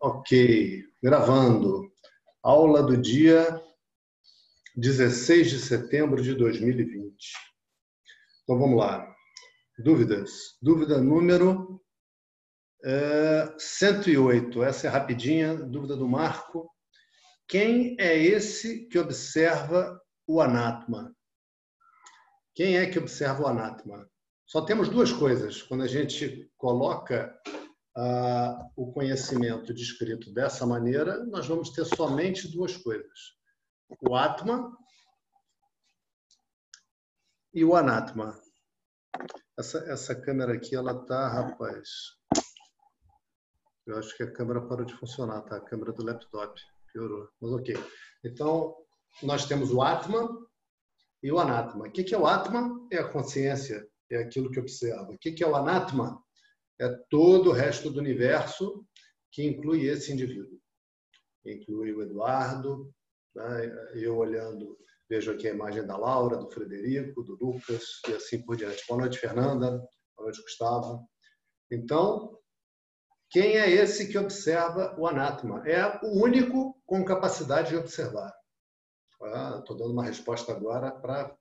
Ok, gravando. Aula do dia 16 de setembro de 2020. Então vamos lá. Dúvidas? Dúvida número é, 108. Essa é rapidinha. Dúvida do Marco. Quem é esse que observa o anátema? Quem é que observa o anátema? Só temos duas coisas. Quando a gente coloca ah, o conhecimento descrito dessa maneira, nós vamos ter somente duas coisas: o Atma e o Anatma. Essa, essa câmera aqui, ela tá, rapaz. Eu acho que a câmera parou de funcionar, tá? A câmera do laptop piorou. Mas ok. Então, nós temos o Atma e o Anatma. O que é o Atma? É a consciência, é aquilo que observa. O que é o Anatma? É todo o resto do universo que inclui esse indivíduo. Inclui o Eduardo, né? eu olhando, vejo aqui a imagem da Laura, do Frederico, do Lucas e assim por diante. Boa noite, Fernanda. Boa noite, Gustavo. Então, quem é esse que observa o anátema? É o único com capacidade de observar. Estou dando uma resposta agora para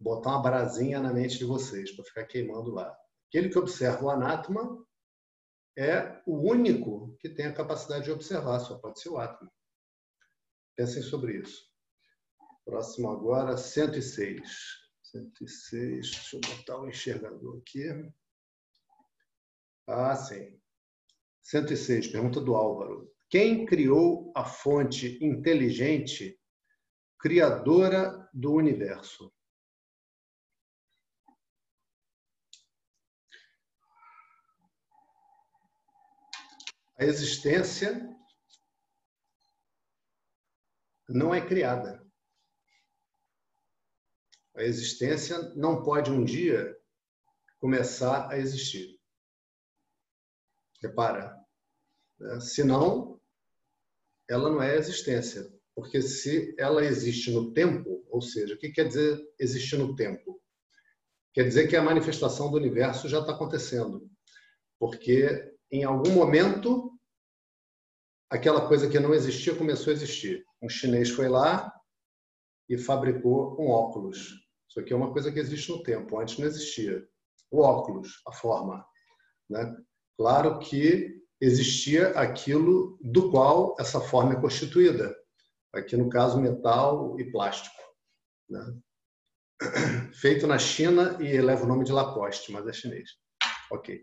botar uma brasinha na mente de vocês, para ficar queimando lá. Aquele que observa o anátema é o único que tem a capacidade de observar, só pode ser o átomo. Pensem sobre isso. Próximo agora, 106. 106, deixa eu botar o enxergador aqui. Ah, sim. 106, pergunta do Álvaro. Quem criou a fonte inteligente criadora do universo? Existência não é criada. A existência não pode um dia começar a existir. Repara, né? senão ela não é existência, porque se ela existe no tempo, ou seja, o que quer dizer existir no tempo? Quer dizer que a manifestação do universo já está acontecendo, porque em algum momento aquela coisa que não existia começou a existir. Um chinês foi lá e fabricou um óculos. Isso aqui é uma coisa que existe no tempo, antes não existia. O óculos, a forma. Né? Claro que existia aquilo do qual essa forma é constituída. Aqui, no caso, metal e plástico. Né? Feito na China e leva o nome de Lacoste, mas é chinês. Ok.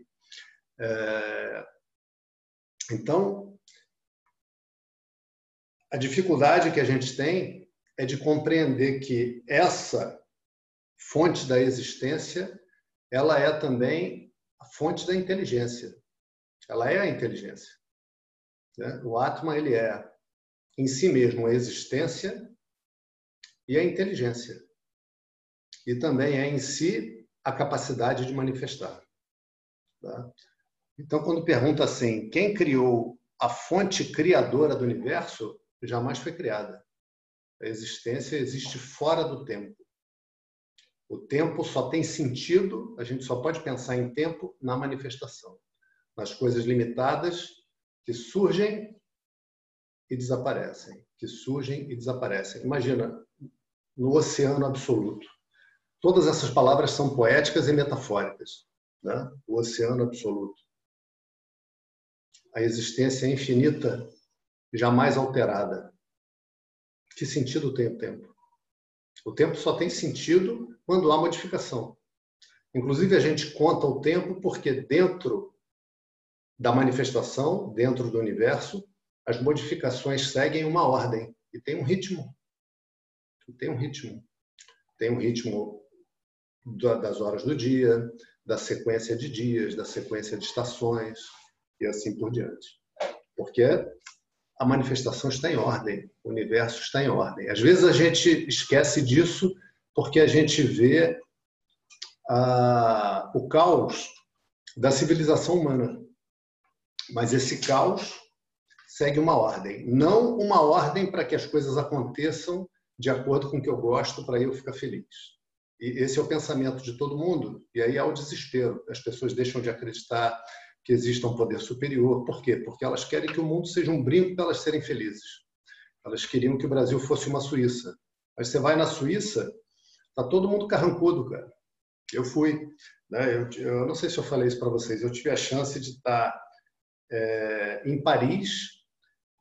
É... Então, a dificuldade que a gente tem é de compreender que essa fonte da existência, ela é também a fonte da inteligência. Ela é a inteligência. Né? O Atma ele é em si mesmo a existência e a inteligência. E também é em si a capacidade de manifestar. Tá? Então, quando pergunta assim, quem criou a fonte criadora do universo, jamais foi criada. A existência existe fora do tempo. O tempo só tem sentido, a gente só pode pensar em tempo na manifestação, nas coisas limitadas que surgem e desaparecem, que surgem e desaparecem. Imagina, no oceano absoluto. Todas essas palavras são poéticas e metafóricas. Né? O oceano absoluto. A existência infinita jamais alterada. Que sentido tem o tempo? O tempo só tem sentido quando há modificação. Inclusive, a gente conta o tempo porque dentro da manifestação, dentro do universo, as modificações seguem uma ordem e tem um ritmo. Tem um ritmo. Tem um ritmo das horas do dia, da sequência de dias, da sequência de estações e assim por diante. Porque a manifestação está em ordem, o universo está em ordem. Às vezes a gente esquece disso porque a gente vê ah, o caos da civilização humana. Mas esse caos segue uma ordem, não uma ordem para que as coisas aconteçam de acordo com o que eu gosto para eu ficar feliz. E esse é o pensamento de todo mundo. E aí há o desespero. As pessoas deixam de acreditar que exista um poder superior. Por quê? Porque elas querem que o mundo seja um brinco para elas serem felizes. Elas queriam que o Brasil fosse uma Suíça. Mas você vai na Suíça, tá todo mundo carrancudo, cara. Eu fui, né? Eu, eu não sei se eu falei isso para vocês. Eu tive a chance de estar é, em Paris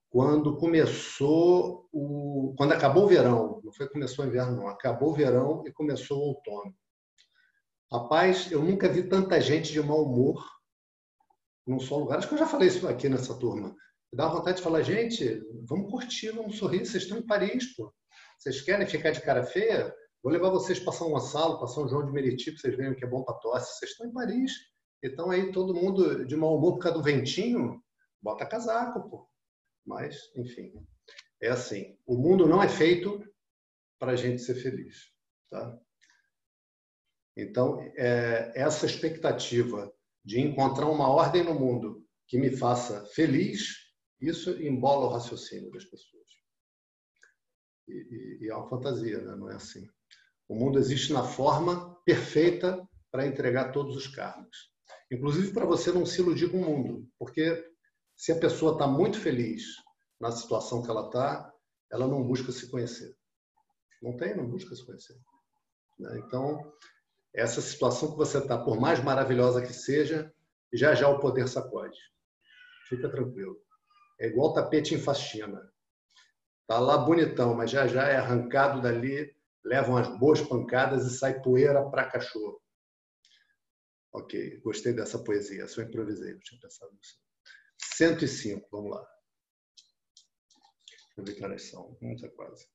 quando começou o, quando acabou o verão. Não foi começou o inverno, não. Acabou o verão e começou o outono. Rapaz, eu nunca vi tanta gente de mau humor num só lugar. Acho que eu já falei isso aqui nessa turma. Dá vontade de falar, gente, vamos curtir, vamos sorrir. Vocês estão em Paris, pô. Vocês querem ficar de cara feia? Vou levar vocês para São Gonçalo, para São João de Meriti, para vocês verem o que é bom para tosse. Vocês estão em Paris. Então aí todo mundo de mau humor por causa do ventinho, bota casaco, pô. Mas, enfim, é assim. O mundo não é feito para a gente ser feliz, tá? Então, é, essa expectativa de encontrar uma ordem no mundo que me faça feliz, isso embola o raciocínio das pessoas. E, e, e é uma fantasia, né? não é assim. O mundo existe na forma perfeita para entregar todos os karmas. Inclusive para você não se iludir com o mundo, porque se a pessoa está muito feliz na situação que ela está, ela não busca se conhecer. Não tem, não busca se conhecer. Né? Então, essa situação que você está, por mais maravilhosa que seja, já já o poder sacode. Fica tranquilo. É igual tapete em faxina. Tá lá bonitão, mas já já é arrancado dali, leva umas boas pancadas e sai poeira para cachorro. Ok, gostei dessa poesia, só improvisei, não tinha pensado nisso. 105, vamos lá. Deixa eu ver que horas são, é quase.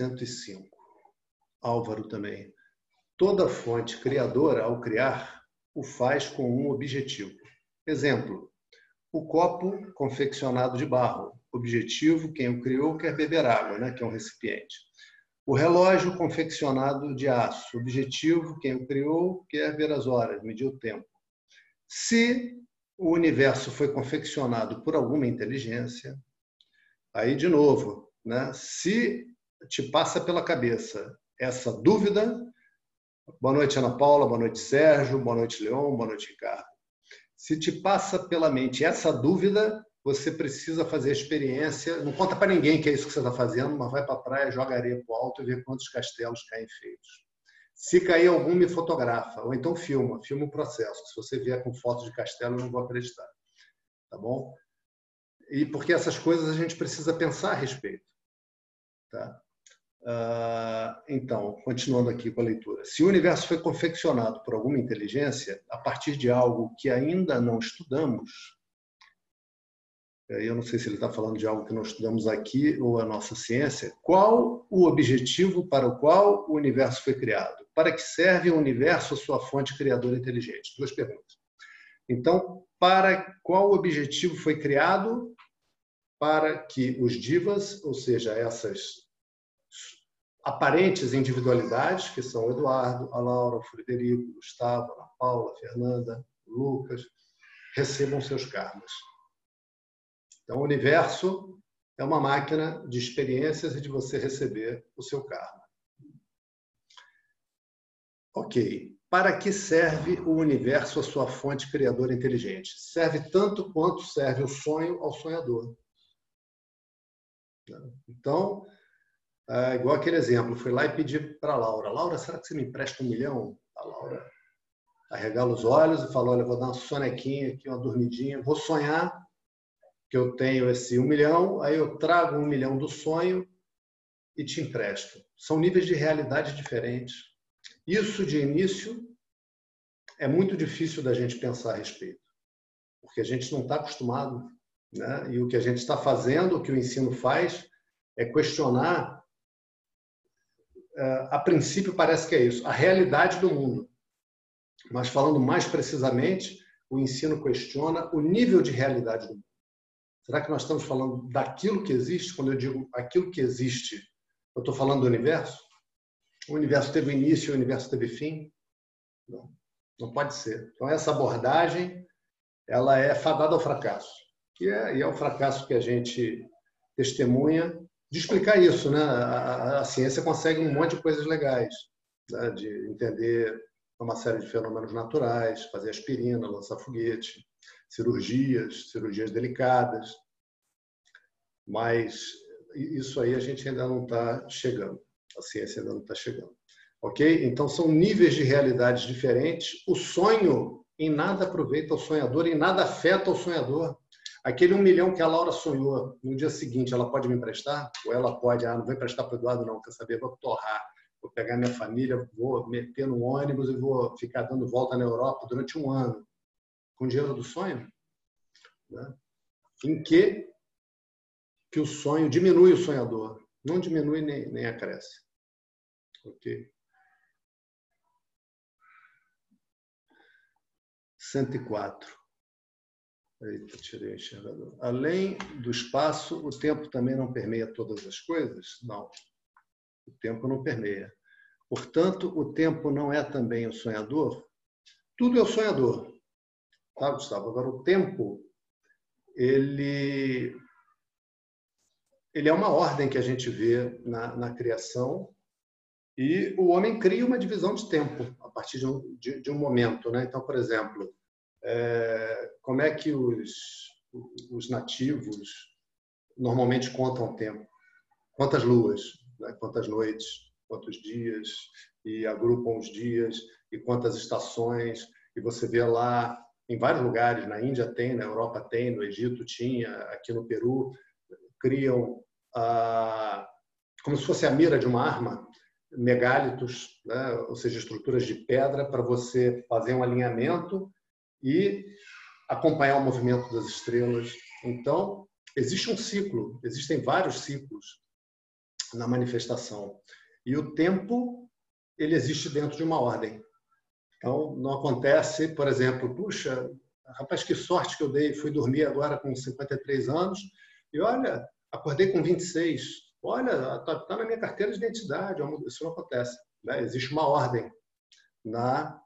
105. Álvaro também. Toda fonte criadora, ao criar, o faz com um objetivo. Exemplo: o copo confeccionado de barro. Objetivo: quem o criou quer beber água, né? que é um recipiente. O relógio confeccionado de aço. Objetivo: quem o criou quer ver as horas, medir o tempo. Se o universo foi confeccionado por alguma inteligência, aí de novo, né? se te passa pela cabeça essa dúvida, boa noite Ana Paula, boa noite Sérgio, boa noite Leon, boa noite Ricardo. Se te passa pela mente essa dúvida, você precisa fazer a experiência. Não conta para ninguém que é isso que você está fazendo, mas vai para a praia, joga areia para o alto e vê quantos castelos caem feitos. Se cair algum, me fotografa, ou então filma, filma o processo. Se você vier com fotos de castelo, eu não vou acreditar. Tá bom? E porque essas coisas a gente precisa pensar a respeito. Tá? Ah, então, continuando aqui com a leitura. Se o universo foi confeccionado por alguma inteligência, a partir de algo que ainda não estudamos, eu não sei se ele está falando de algo que não estudamos aqui ou a nossa ciência, qual o objetivo para o qual o universo foi criado? Para que serve o universo sua fonte criadora inteligente? Duas perguntas. Então, para qual objetivo foi criado? Para que os divas, ou seja, essas aparentes individualidades, que são o Eduardo, a Laura, o Frederico, o Gustavo, a Paula, a Fernanda, o Lucas, recebam seus karmas. Então, o universo é uma máquina de experiências e de você receber o seu karma. Ok. Para que serve o universo a sua fonte criadora inteligente? Serve tanto quanto serve o sonho ao sonhador. Então, é, igual aquele exemplo, fui lá e pedi para Laura, Laura, será que você me empresta um milhão? A Laura arregala os olhos e falou, olha, vou dar uma sonequinha aqui, uma dormidinha, vou sonhar que eu tenho esse um milhão, aí eu trago um milhão do sonho e te empresto. São níveis de realidade diferentes. Isso, de início, é muito difícil da gente pensar a respeito, porque a gente não está acostumado. Né? E o que a gente está fazendo, o que o ensino faz, é questionar a princípio parece que é isso, a realidade do mundo. Mas falando mais precisamente, o ensino questiona o nível de realidade do mundo. Será que nós estamos falando daquilo que existe? Quando eu digo aquilo que existe, eu estou falando do universo? O universo teve início, o universo teve fim? Não, não pode ser. Então essa abordagem, ela é fadada ao fracasso. E é, e é o fracasso que a gente testemunha de explicar isso, né? A, a, a, ciência consegue um monte de coisas legais, né? de entender uma série de fenômenos naturais, fazer aspirina, lançar foguete, cirurgias, cirurgias delicadas. Mas isso aí a gente ainda não está chegando. A ciência ainda não está chegando. Ok? Então são níveis de realidades diferentes. O sonho em nada aproveita o sonhador, em nada afeta o sonhador. Aquele um milhão que a Laura sonhou no dia seguinte, ela pode me emprestar? Ou ela pode, ah, não vou emprestar para o Eduardo, não, quer saber? Vou torrar, vou pegar minha família, vou meter no ônibus e vou ficar dando volta na Europa durante um ano, com dinheiro do sonho? Né? Em que que o sonho diminui o sonhador, não diminui nem, nem acresce. Ok? 104. Eita, tirei o enxergador. Além do espaço, o tempo também não permeia todas as coisas? Não. O tempo não permeia. Portanto, o tempo não é também o sonhador? Tudo é o sonhador. Tá, Gustavo? Agora, o tempo, ele, ele é uma ordem que a gente vê na, na criação e o homem cria uma divisão de tempo a partir de um, de, de um momento. Né? Então, por exemplo, é, como é que os, os nativos normalmente contam o tempo? Quantas luas, né? quantas noites, quantos dias, e agrupam os dias, e quantas estações, e você vê lá em vários lugares, na Índia tem, na Europa tem, no Egito tinha, aqui no Peru, criam ah, como se fosse a mira de uma arma, megálitos, né? ou seja, estruturas de pedra, para você fazer um alinhamento e acompanhar o movimento das estrelas. Então, existe um ciclo, existem vários ciclos na manifestação. E o tempo, ele existe dentro de uma ordem. Então, não acontece, por exemplo, puxa, rapaz, que sorte que eu dei, fui dormir agora com 53 anos e olha, acordei com 26. Olha, está tá na minha carteira de identidade. Isso não acontece. Né? Existe uma ordem na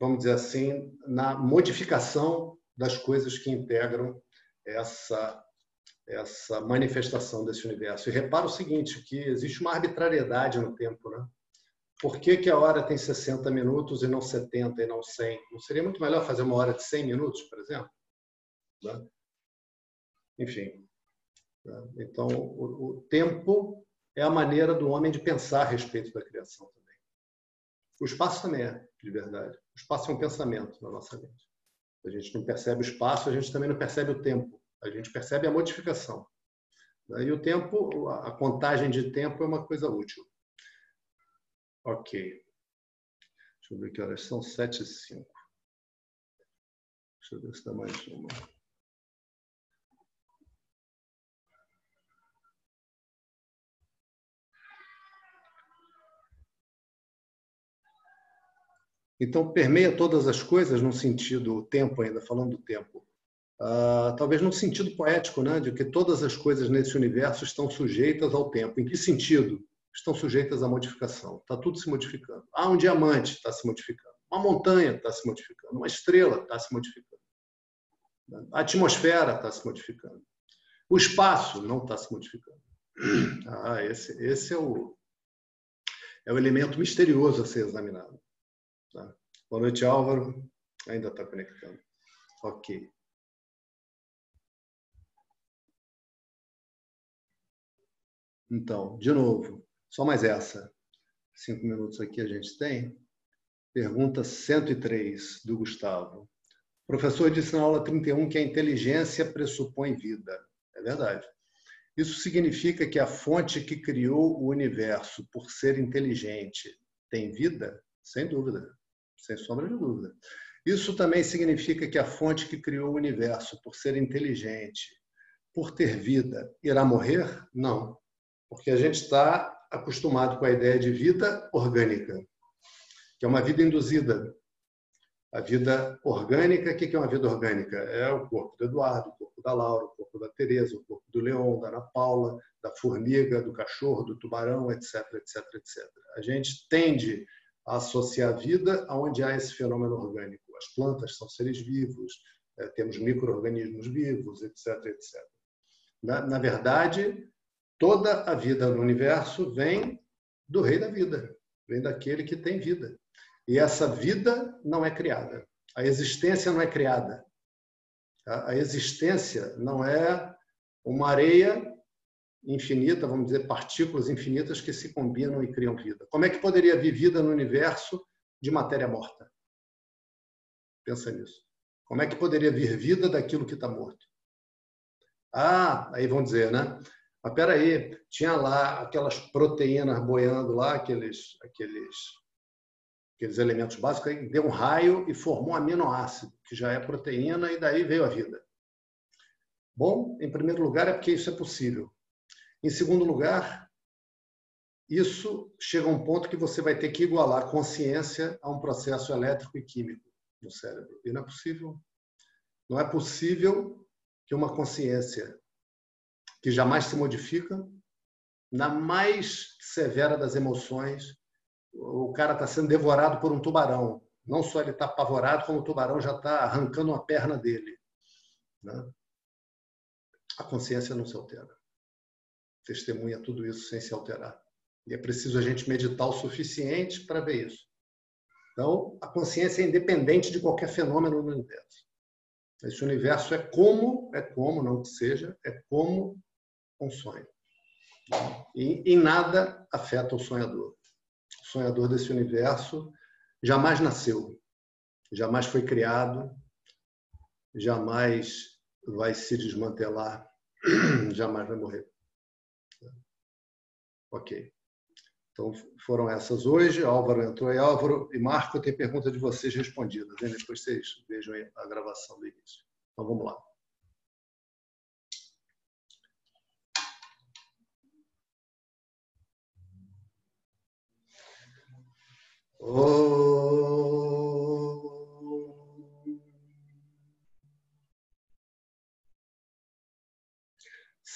vamos dizer assim, na modificação das coisas que integram essa essa manifestação desse universo. E repara o seguinte, que existe uma arbitrariedade no tempo, né? Por que, que a hora tem 60 minutos e não 70 e não 100? Não seria muito melhor fazer uma hora de 100 minutos, por exemplo? Né? Enfim. Né? Então, o, o tempo é a maneira do homem de pensar a respeito da criação também. O espaço também é, de verdade. O espaço é um pensamento na nossa mente. A gente não percebe o espaço, a gente também não percebe o tempo. A gente percebe a modificação. E o tempo, a contagem de tempo é uma coisa útil. Ok. Deixa eu ver que horas são. 7 e 5. Deixa eu ver se dá mais uma. Então, permeia todas as coisas no sentido, o tempo ainda, falando do tempo. Uh, talvez num sentido poético, né, de que todas as coisas nesse universo estão sujeitas ao tempo. Em que sentido? Estão sujeitas à modificação. Está tudo se modificando. Ah, um diamante está se modificando. Uma montanha está se modificando. Uma estrela está se modificando. A atmosfera está se modificando. O espaço não está se modificando. Ah, esse, esse é, o, é o elemento misterioso a ser examinado. Boa noite, Álvaro. Ainda está conectando. Ok. Então, de novo, só mais essa. Cinco minutos aqui a gente tem. Pergunta 103, do Gustavo. O professor disse na aula 31 que a inteligência pressupõe vida. É verdade. Isso significa que a fonte que criou o universo, por ser inteligente, tem vida? Sem dúvida sem sombra de dúvida. Isso também significa que a fonte que criou o universo, por ser inteligente, por ter vida, irá morrer? Não. Porque a gente está acostumado com a ideia de vida orgânica, que é uma vida induzida. A vida orgânica, o que é uma vida orgânica? É o corpo do Eduardo, o corpo da Laura, o corpo da Tereza, o corpo do Leão, da Ana Paula, da formiga, do cachorro, do tubarão, etc, etc, etc. A gente tende associar vida aonde há esse fenômeno orgânico. As plantas são seres vivos, é, temos micro-organismos vivos, etc, etc. Na, na, verdade, toda a vida no universo vem do rei da vida, vem daquele que tem vida. E essa vida não é criada. A existência não é criada. A existência não é uma areia infinita, vamos dizer, partículas infinitas que se combinam e criam vida. Como é que poderia vir vida no universo de matéria morta? Pensa nisso. Como é que poderia vir vida daquilo que está morto? Ah, aí vão dizer, né? Mas peraí, tinha lá aquelas proteínas boiando lá, aqueles, aqueles, aqueles elementos básicos, aí deu um raio e formou um aminoácido, que já é proteína, e daí veio a vida. Bom, em primeiro lugar, é porque isso é possível. Em segundo lugar, isso chega a um ponto que você vai ter que igualar a consciência a um processo elétrico e químico no cérebro. E não é possível. Não é possível que uma consciência que jamais se modifica, na mais severa das emoções, o cara está sendo devorado por um tubarão. Não só ele está apavorado, como o tubarão já está arrancando uma perna dele. Né? A consciência não se altera. Testemunha tudo isso sem se alterar. E é preciso a gente meditar o suficiente para ver isso. Então, a consciência é independente de qualquer fenômeno no universo. Esse universo é como, é como, não que seja, é como um sonho. E em nada afeta o sonhador. O sonhador desse universo jamais nasceu, jamais foi criado, jamais vai se desmantelar, jamais vai morrer. Ok. Então, foram essas hoje. Álvaro entrou aí. Álvaro e Marco, tem pergunta de vocês respondidas. Hein? Depois vocês vejam a gravação do início. Então, vamos lá. Oh.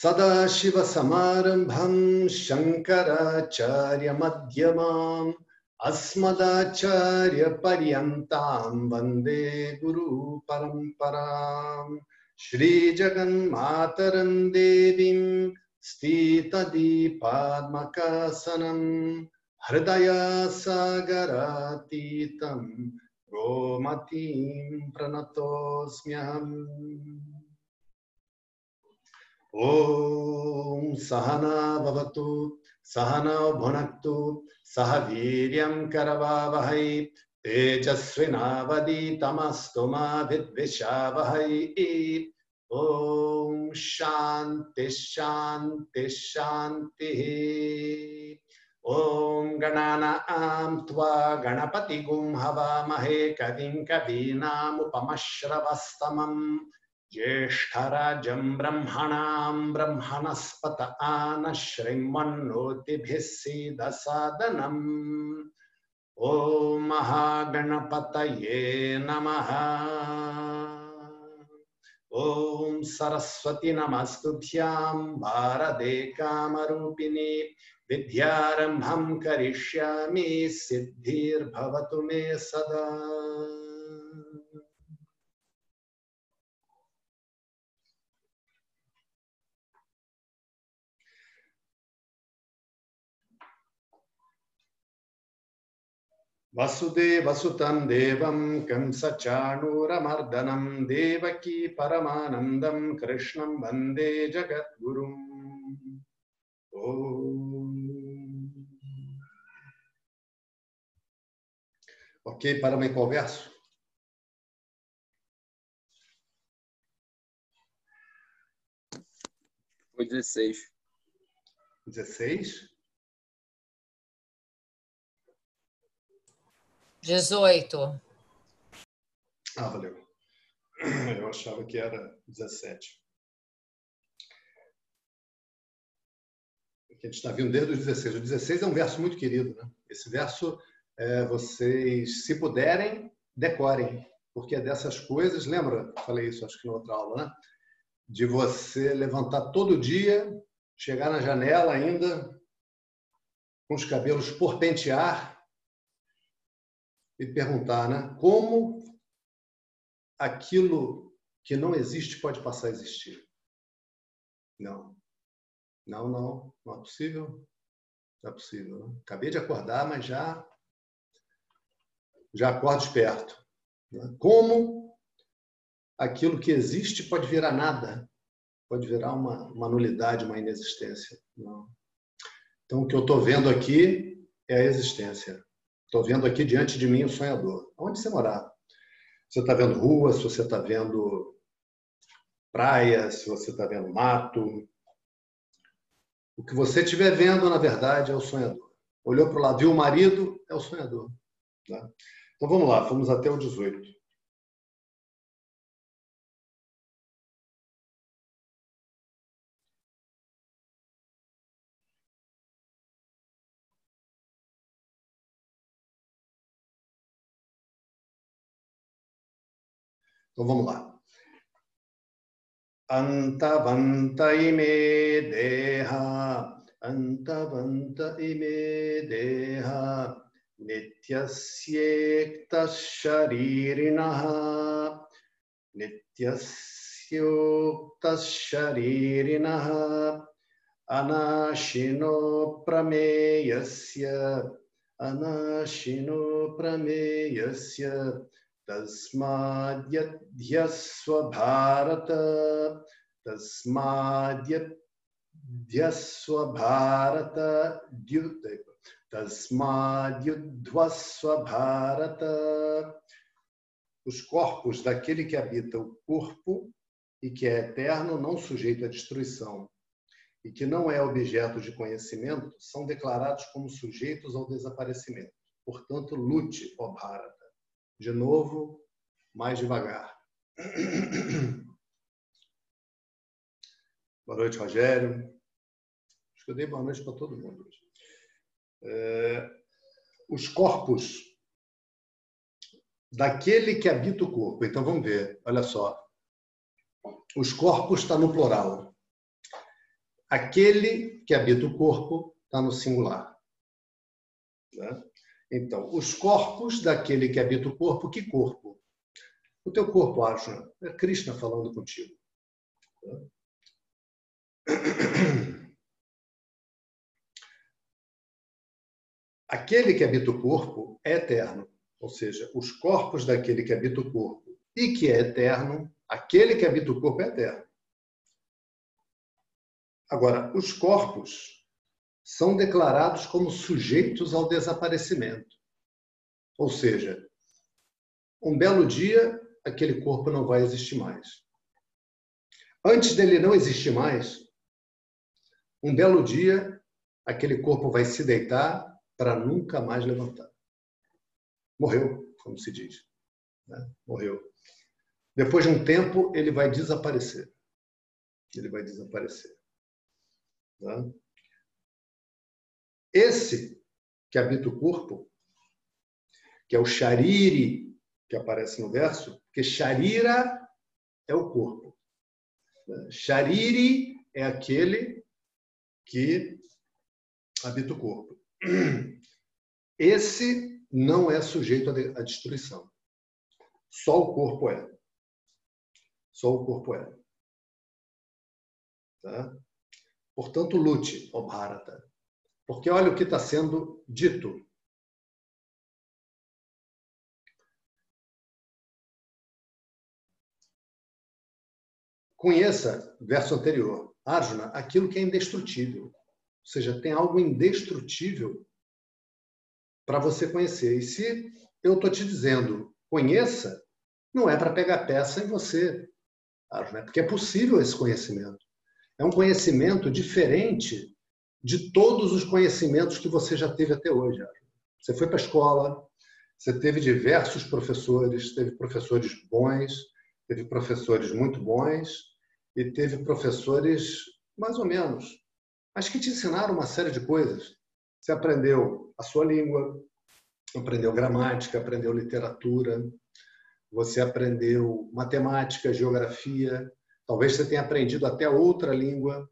सदाशिवसमारम्भम् शङ्कराचार्यमध्यमाम् अस्मदाचार्यपर्यन्ताम् वंदे गुरुपरम्पराम् श्रीजगन्मातरम् देवीम् स्थितदीपात्मकासनम् हृदया सागरातीतम् गोमतीम् प्रणतोऽस्म्यहम् ॐ सहना भवतु, सहनौ भुनक्तु, सह वीर्यं करवावहै तेजस्विनावदीतमस्तु मा विद्विषावहै ॐ शान्तिः शान्तिः शान्तिः। ॐ गणानां त्वा गणपतिगुं हवामहे, कविं कवीनामुपमश्रवस्तमम्। ज्येष्ठराजं ब्रह्मणां ब्रह्मणस्पत आन श्रीमन्नोतिभिः सीदसादनम्। ॐ महागणपतये नमः। ॐ सरस्वती नमस्तुभ्यां भारते कामरूपिणी। विद्यारम्भं करिष्यामि, सिद्धिर्भवतु मे सदा। वसुदेवसुतं देवं कंसचाणूरमर्दनं देवकी परमानन्दं कृष्णं वन्दे जगद्गुरुम् Ok, para em qual verso? Foi 16. 16? 18. Ah, valeu. Eu achava que era 17. Que a gente está vindo desde o 16. O 16 é um verso muito querido. Né? Esse verso, é, vocês, se puderem, decorem, porque é dessas coisas. Lembra? Falei isso, acho que na outra aula, né? De você levantar todo dia, chegar na janela ainda, com os cabelos por pentear, e perguntar, né? Como aquilo que não existe pode passar a existir? Não. Não, não, não é possível. Não é possível. Né? Acabei de acordar, mas já já acordo esperto. Né? Como aquilo que existe pode virar nada, pode virar uma, uma nulidade, uma inexistência. Não. Então, o que eu estou vendo aqui é a existência. Estou vendo aqui diante de mim o sonhador. Onde você morar? Você está vendo rua, se você está vendo praia, se você está vendo mato. O que você estiver vendo, na verdade, é o sonhador. Olhou para o lado, viu o marido, é o sonhador. Tá? Então vamos lá, fomos até o 18. तो वो मुगा। अंतवंत इमे देहा, अंतवंत इमे देहा नित्यस्येक्त शरीरिणः नित्यस्योक्त शरीरिणः अनाशिनो प्रमेयस्य अनाशिनो प्रमेयस्य तस्माद्यध्यस्व भारत तस्माद्यध्यस्व भारत द्युत Tasmadyudvasvabharata. Os corpos daquele que habita o corpo e que é eterno, não sujeito à destruição, e que não é objeto de conhecimento, são declarados como sujeitos ao desaparecimento. Portanto, lute, ó Bharata. De novo, mais devagar. Boa noite, Rogério. Acho que eu dei boa noite para todo mundo hoje é, os corpos daquele que habita o corpo. Então vamos ver, olha só. Os corpos está no plural. Aquele que habita o corpo está no singular. Né? Então, os corpos daquele que habita o corpo, que corpo? O teu corpo, Arjuna. É Krishna falando contigo. Aquele que habita o corpo é eterno, ou seja, os corpos daquele que habita o corpo e que é eterno, aquele que habita o corpo é eterno. Agora, os corpos são declarados como sujeitos ao desaparecimento. Ou seja, um belo dia, aquele corpo não vai existir mais. Antes dele não existir mais, um belo dia, aquele corpo vai se deitar para nunca mais levantar. Morreu, como se diz. Né? Morreu. Depois de um tempo, ele vai desaparecer. Ele vai desaparecer. Né? Esse que habita o corpo, que é o Shariri, que aparece no verso, porque Sharira é o corpo. Shariri é aquele que habita o corpo. Esse não é sujeito à destruição. Só o corpo é. Só o corpo é. Tá? Portanto, lute, ó Bharata. Porque olha o que está sendo dito. Conheça, verso anterior, Arjuna, aquilo que é indestrutível. Ou seja, tem algo indestrutível para você conhecer. E se eu estou te dizendo, conheça, não é para pegar peça em você, né? porque é possível esse conhecimento. É um conhecimento diferente de todos os conhecimentos que você já teve até hoje. Você foi para a escola, você teve diversos professores, teve professores bons, teve professores muito bons e teve professores mais ou menos mas que te ensinaram uma série de coisas. Você aprendeu a sua língua, aprendeu gramática, aprendeu literatura, você aprendeu matemática, geografia, talvez você tenha aprendido até outra língua.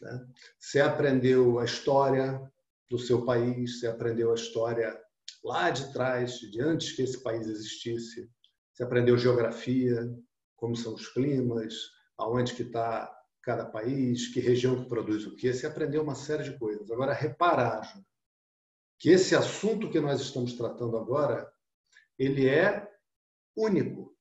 Né? Você aprendeu a história do seu país, você aprendeu a história lá de trás, de antes que esse país existisse. Você aprendeu geografia, como são os climas, aonde que está cada país, que região que produz o quê, você aprendeu uma série de coisas. Agora, reparar que esse assunto que nós estamos tratando agora, ele é único.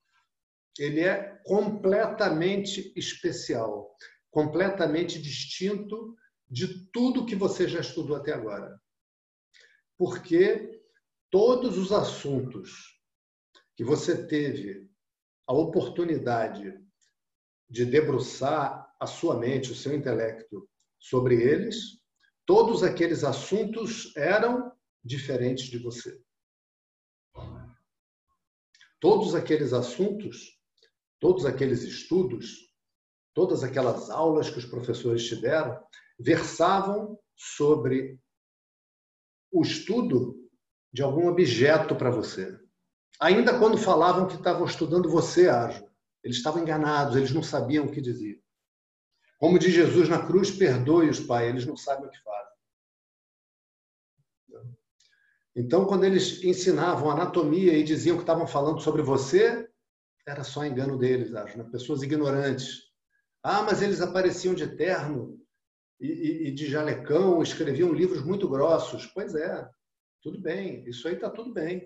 Ele é completamente especial, completamente distinto de tudo que você já estudou até agora. Porque todos os assuntos que você teve a oportunidade de debruçar a sua mente, o seu intelecto sobre eles, todos aqueles assuntos eram diferentes de você. Todos aqueles assuntos, todos aqueles estudos, todas aquelas aulas que os professores te deram, versavam sobre o estudo de algum objeto para você. Ainda quando falavam que estavam estudando você, Arjo, eles estavam enganados, eles não sabiam o que diziam. Como diz Jesus na cruz, perdoe-os, Pai, eles não sabem o que fazem. Então, quando eles ensinavam anatomia e diziam que estavam falando sobre você, era só engano deles, acho, né? pessoas ignorantes. Ah, mas eles apareciam de terno e, e, e de jalecão, escreviam livros muito grossos. Pois é, tudo bem, isso aí está tudo bem.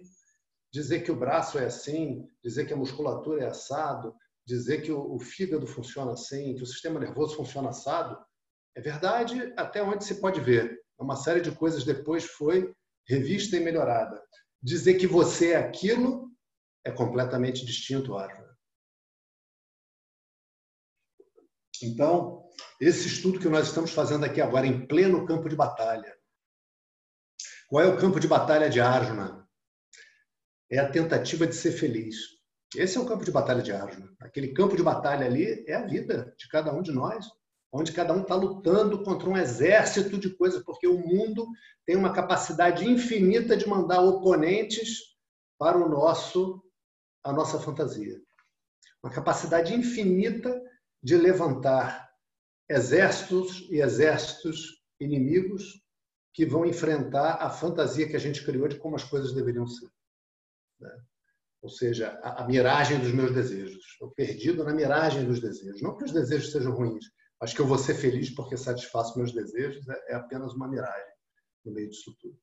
Dizer que o braço é assim, dizer que a musculatura é assado, dizer que o, o fígado funciona assim, que o sistema nervoso funciona assado, é verdade até onde se pode ver. Uma série de coisas depois foi revista e melhorada. Dizer que você é aquilo é completamente distinto, Árvore. Então, esse estudo que nós estamos fazendo aqui agora, em pleno campo de batalha. Qual é o campo de batalha de Arjuna? É a tentativa de ser feliz. Esse é o campo de batalha de Arjuna. Aquele campo de batalha ali é a vida de cada um de nós onde cada um está lutando contra um exército de coisas, porque o mundo tem uma capacidade infinita de mandar oponentes para o nosso a nossa fantasia. Uma capacidade infinita de levantar exércitos e exércitos inimigos que vão enfrentar a fantasia que a gente criou de como as coisas deveriam ser. Né? Ou seja, a, a miragem dos meus desejos. Eu perdido na miragem dos desejos. Não que os desejos sejam ruins, Acho que eu vou ser feliz porque satisfaço meus desejos é, é apenas uma miragem no meio disso tudo.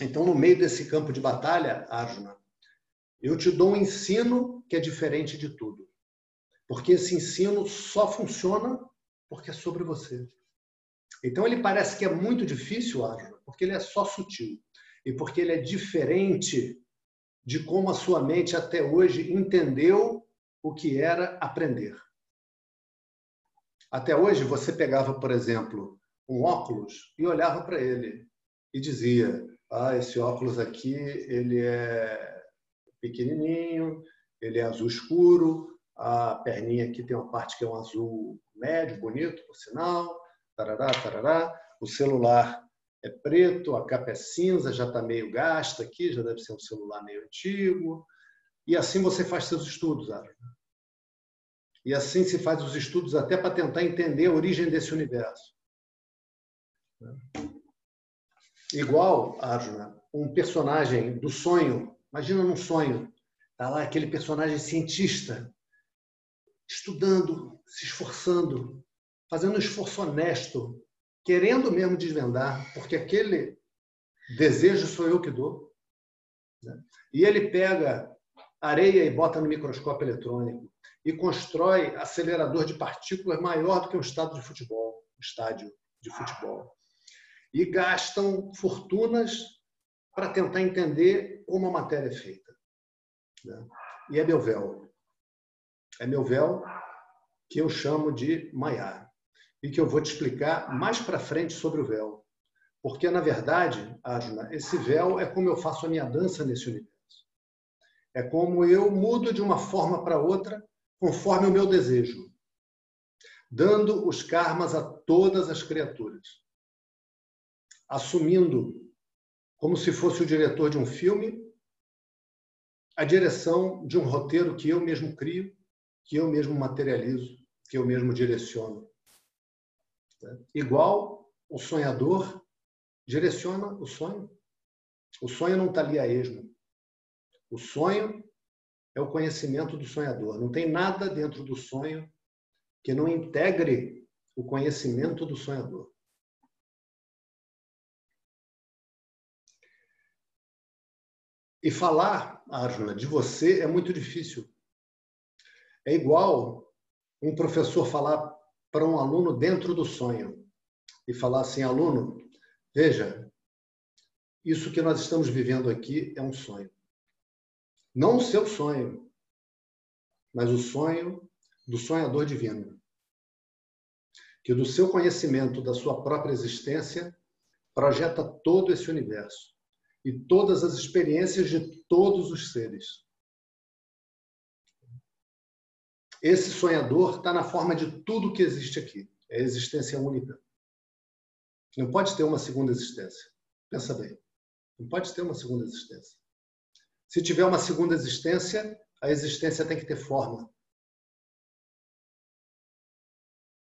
Então, no meio desse campo de batalha, Arjuna, eu te dou um ensino que é diferente de tudo. Porque esse ensino só funciona porque é sobre você. Então, ele parece que é muito difícil, Arjuna, porque ele é só sutil. E porque ele é diferente de como a sua mente até hoje entendeu o que era aprender. Até hoje, você pegava, por exemplo, um óculos e olhava para ele e dizia: ah, esse óculos aqui ele é pequenininho, ele é azul escuro, a perninha aqui tem uma parte que é um azul médio, bonito, por sinal, tarará, tarará. O celular é preto, a capa é cinza, já está meio gasta aqui, já deve ser um celular meio antigo. E assim você faz seus estudos, Ara. E assim se faz os estudos até para tentar entender a origem desse universo. Igual, Arjuna, um personagem do sonho. Imagina num sonho, está lá aquele personagem cientista, estudando, se esforçando, fazendo um esforço honesto, querendo mesmo desvendar, porque aquele desejo sou eu que dou. Né? E ele pega areia e bota no microscópio eletrônico e constrói acelerador de partículas maior do que um estado de futebol, um estádio de futebol. E gastam fortunas para tentar entender como a matéria é feita. Né? E é véu. É meu véu que eu chamo de Maiá. E que eu vou te explicar mais para frente sobre o véu. Porque, na verdade, Ajna, esse véu é como eu faço a minha dança nesse universo. É como eu mudo de uma forma para outra conforme o meu desejo, dando os karmas a todas as criaturas, assumindo, como se fosse o diretor de um filme, a direção de um roteiro que eu mesmo crio, que eu mesmo materializo, que eu mesmo direciono. Igual o sonhador direciona o sonho. O sonho não está ali a esmo. O sonho é o conhecimento do sonhador. Não tem nada dentro do sonho que não integre o conhecimento do sonhador. E falar, Arjuna, de você é muito difícil. É igual um professor falar para um aluno dentro do sonho e falar assim, aluno, veja, isso que nós estamos vivendo aqui é um sonho. Não o seu sonho, mas o sonho do sonhador divino. Que do seu conhecimento da sua própria existência projeta todo esse universo e todas as experiências de todos os seres. Esse sonhador está na forma de tudo que existe aqui. É a existência única. Não pode ter uma segunda existência. Pensa bem. Não pode ter uma segunda existência. Se tiver uma segunda existência, a existência tem que ter forma.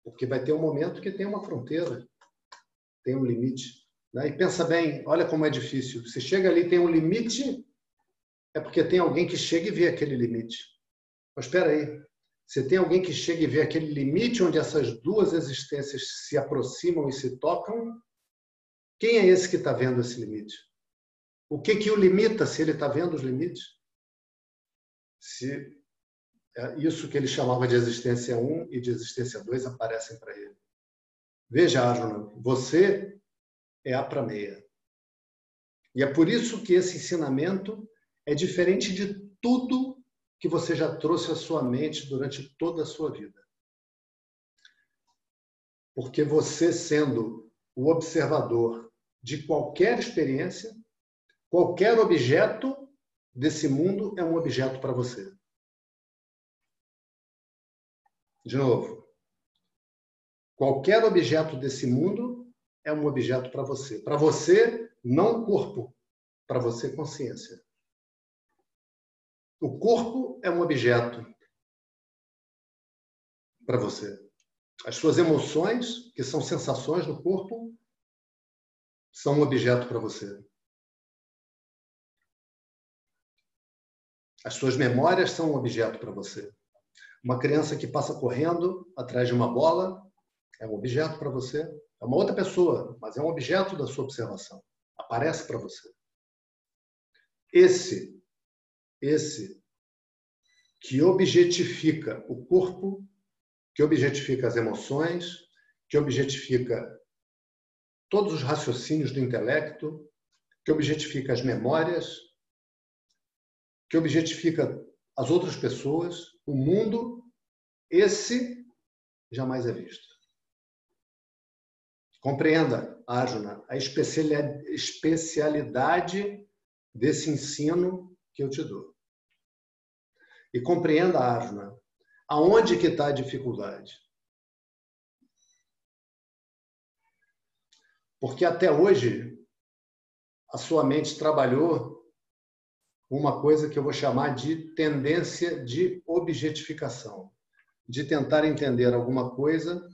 Porque vai ter um momento que tem uma fronteira, tem um limite. Né? E pensa bem, olha como é difícil. Se chega ali tem um limite, é porque tem alguém que chega e vê aquele limite. Mas espera aí, se tem alguém que chega e vê aquele limite onde essas duas existências se aproximam e se tocam, quem é esse que está vendo esse limite? O que que o limita se ele está vendo os limites? Se é isso que ele chamava de existência 1 e de existência 2 aparecem para ele. Veja, Arjuna, você é a prameia. E é por isso que esse ensinamento é diferente de tudo que você já trouxe à sua mente durante toda a sua vida. Porque você, sendo o observador de qualquer experiência, qualquer objeto desse mundo é um objeto para você. De novo, qualquer objeto desse mundo é um objeto para você. Para você, não corpo, para você, consciência. O corpo é um objeto para você. As suas emoções, que são sensações no corpo, são um objeto para você. As suas memórias são um objeto para você. Uma criança que passa correndo atrás de uma bola é um objeto para você. É uma outra pessoa, mas é um objeto da sua observação. Aparece para você. Esse, esse que objetifica o corpo, que objetifica as emoções, que objetifica todos os raciocínios do intelecto, que objetifica as memórias, que objetifica as outras pessoas, o mundo, esse jamais é visto. Compreenda, Arjuna, a especialidade desse ensino que eu te dou. E compreenda, Arjuna, aonde que está a dificuldade. Porque até hoje a sua mente trabalhou uma coisa que eu vou chamar de tendência de objetificação, de tentar entender alguma coisa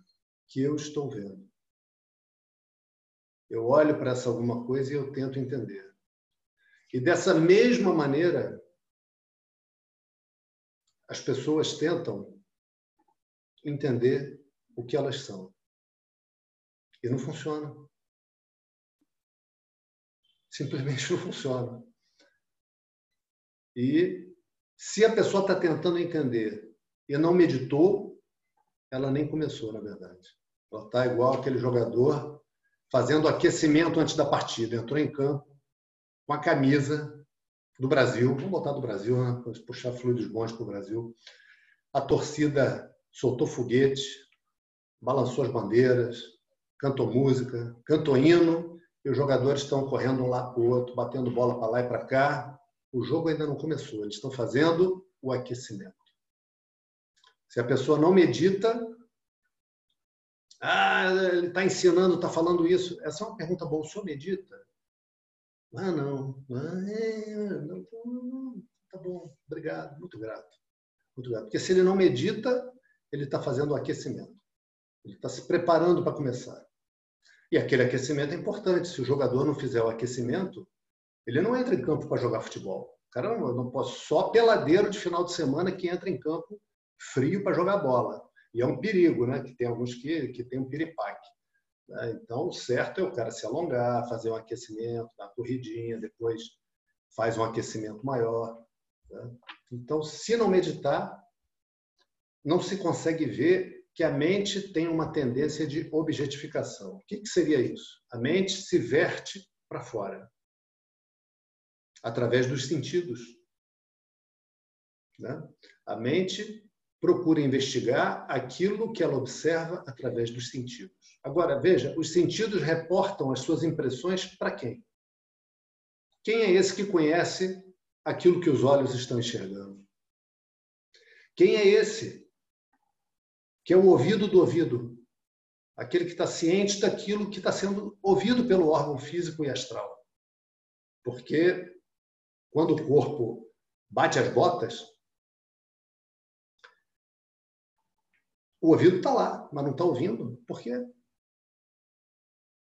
que eu estou vendo. Eu olho para essa alguma coisa e eu tento entender. E dessa mesma maneira, as pessoas tentam entender o que elas são. E não funciona. Simplesmente não funciona. E se a pessoa está tentando entender e não meditou, ela nem começou, na verdade. Ela está igual aquele jogador fazendo aquecimento antes da partida. Entrou em campo com a camisa do Brasil, vamos botar do Brasil, né? puxar fluidos bons para o Brasil. A torcida soltou foguete, balançou as bandeiras, cantou música, cantou hino, e os jogadores estão correndo um lado para o outro, batendo bola para lá e para cá, o jogo ainda não começou, eles estão fazendo o aquecimento. Se a pessoa não medita, ah, ele está ensinando, está falando isso. Essa é uma pergunta boa. O senhor medita? Ah, não. Ah, é, não, não. Tá bom, obrigado, muito grato. Muito grato. Porque se ele não medita, ele está fazendo o aquecimento. Ele está se preparando para começar. E aquele aquecimento é importante. Se o jogador não fizer o aquecimento, ele não entra em campo para jogar futebol. Cara não, não posso só peladeiro de final de semana que entra em campo frio para jogar bola. E é um perigo, né? Que tem alguns que, que tem um piripaque. Né? Então, o certo é o cara se alongar, fazer um aquecimento, dar uma corridinha, depois faz um aquecimento maior. Né? Então, se não meditar, não se consegue ver que a mente tem uma tendência de objetificação. O que, que seria isso? A mente se verte para fora, através dos sentidos. Né? A mente procura investigar aquilo que ela observa através dos sentidos. Agora, veja, os sentidos reportam as suas impressões para quem? Quem é esse que conhece aquilo que os olhos estão enxergando? Quem é esse que é o ouvido do ouvido? Aquele que está ciente daquilo que está sendo ouvido pelo órgão físico e astral. Porque quando o corpo bate as botas, o ouvido está lá, mas não está ouvindo. Por quê?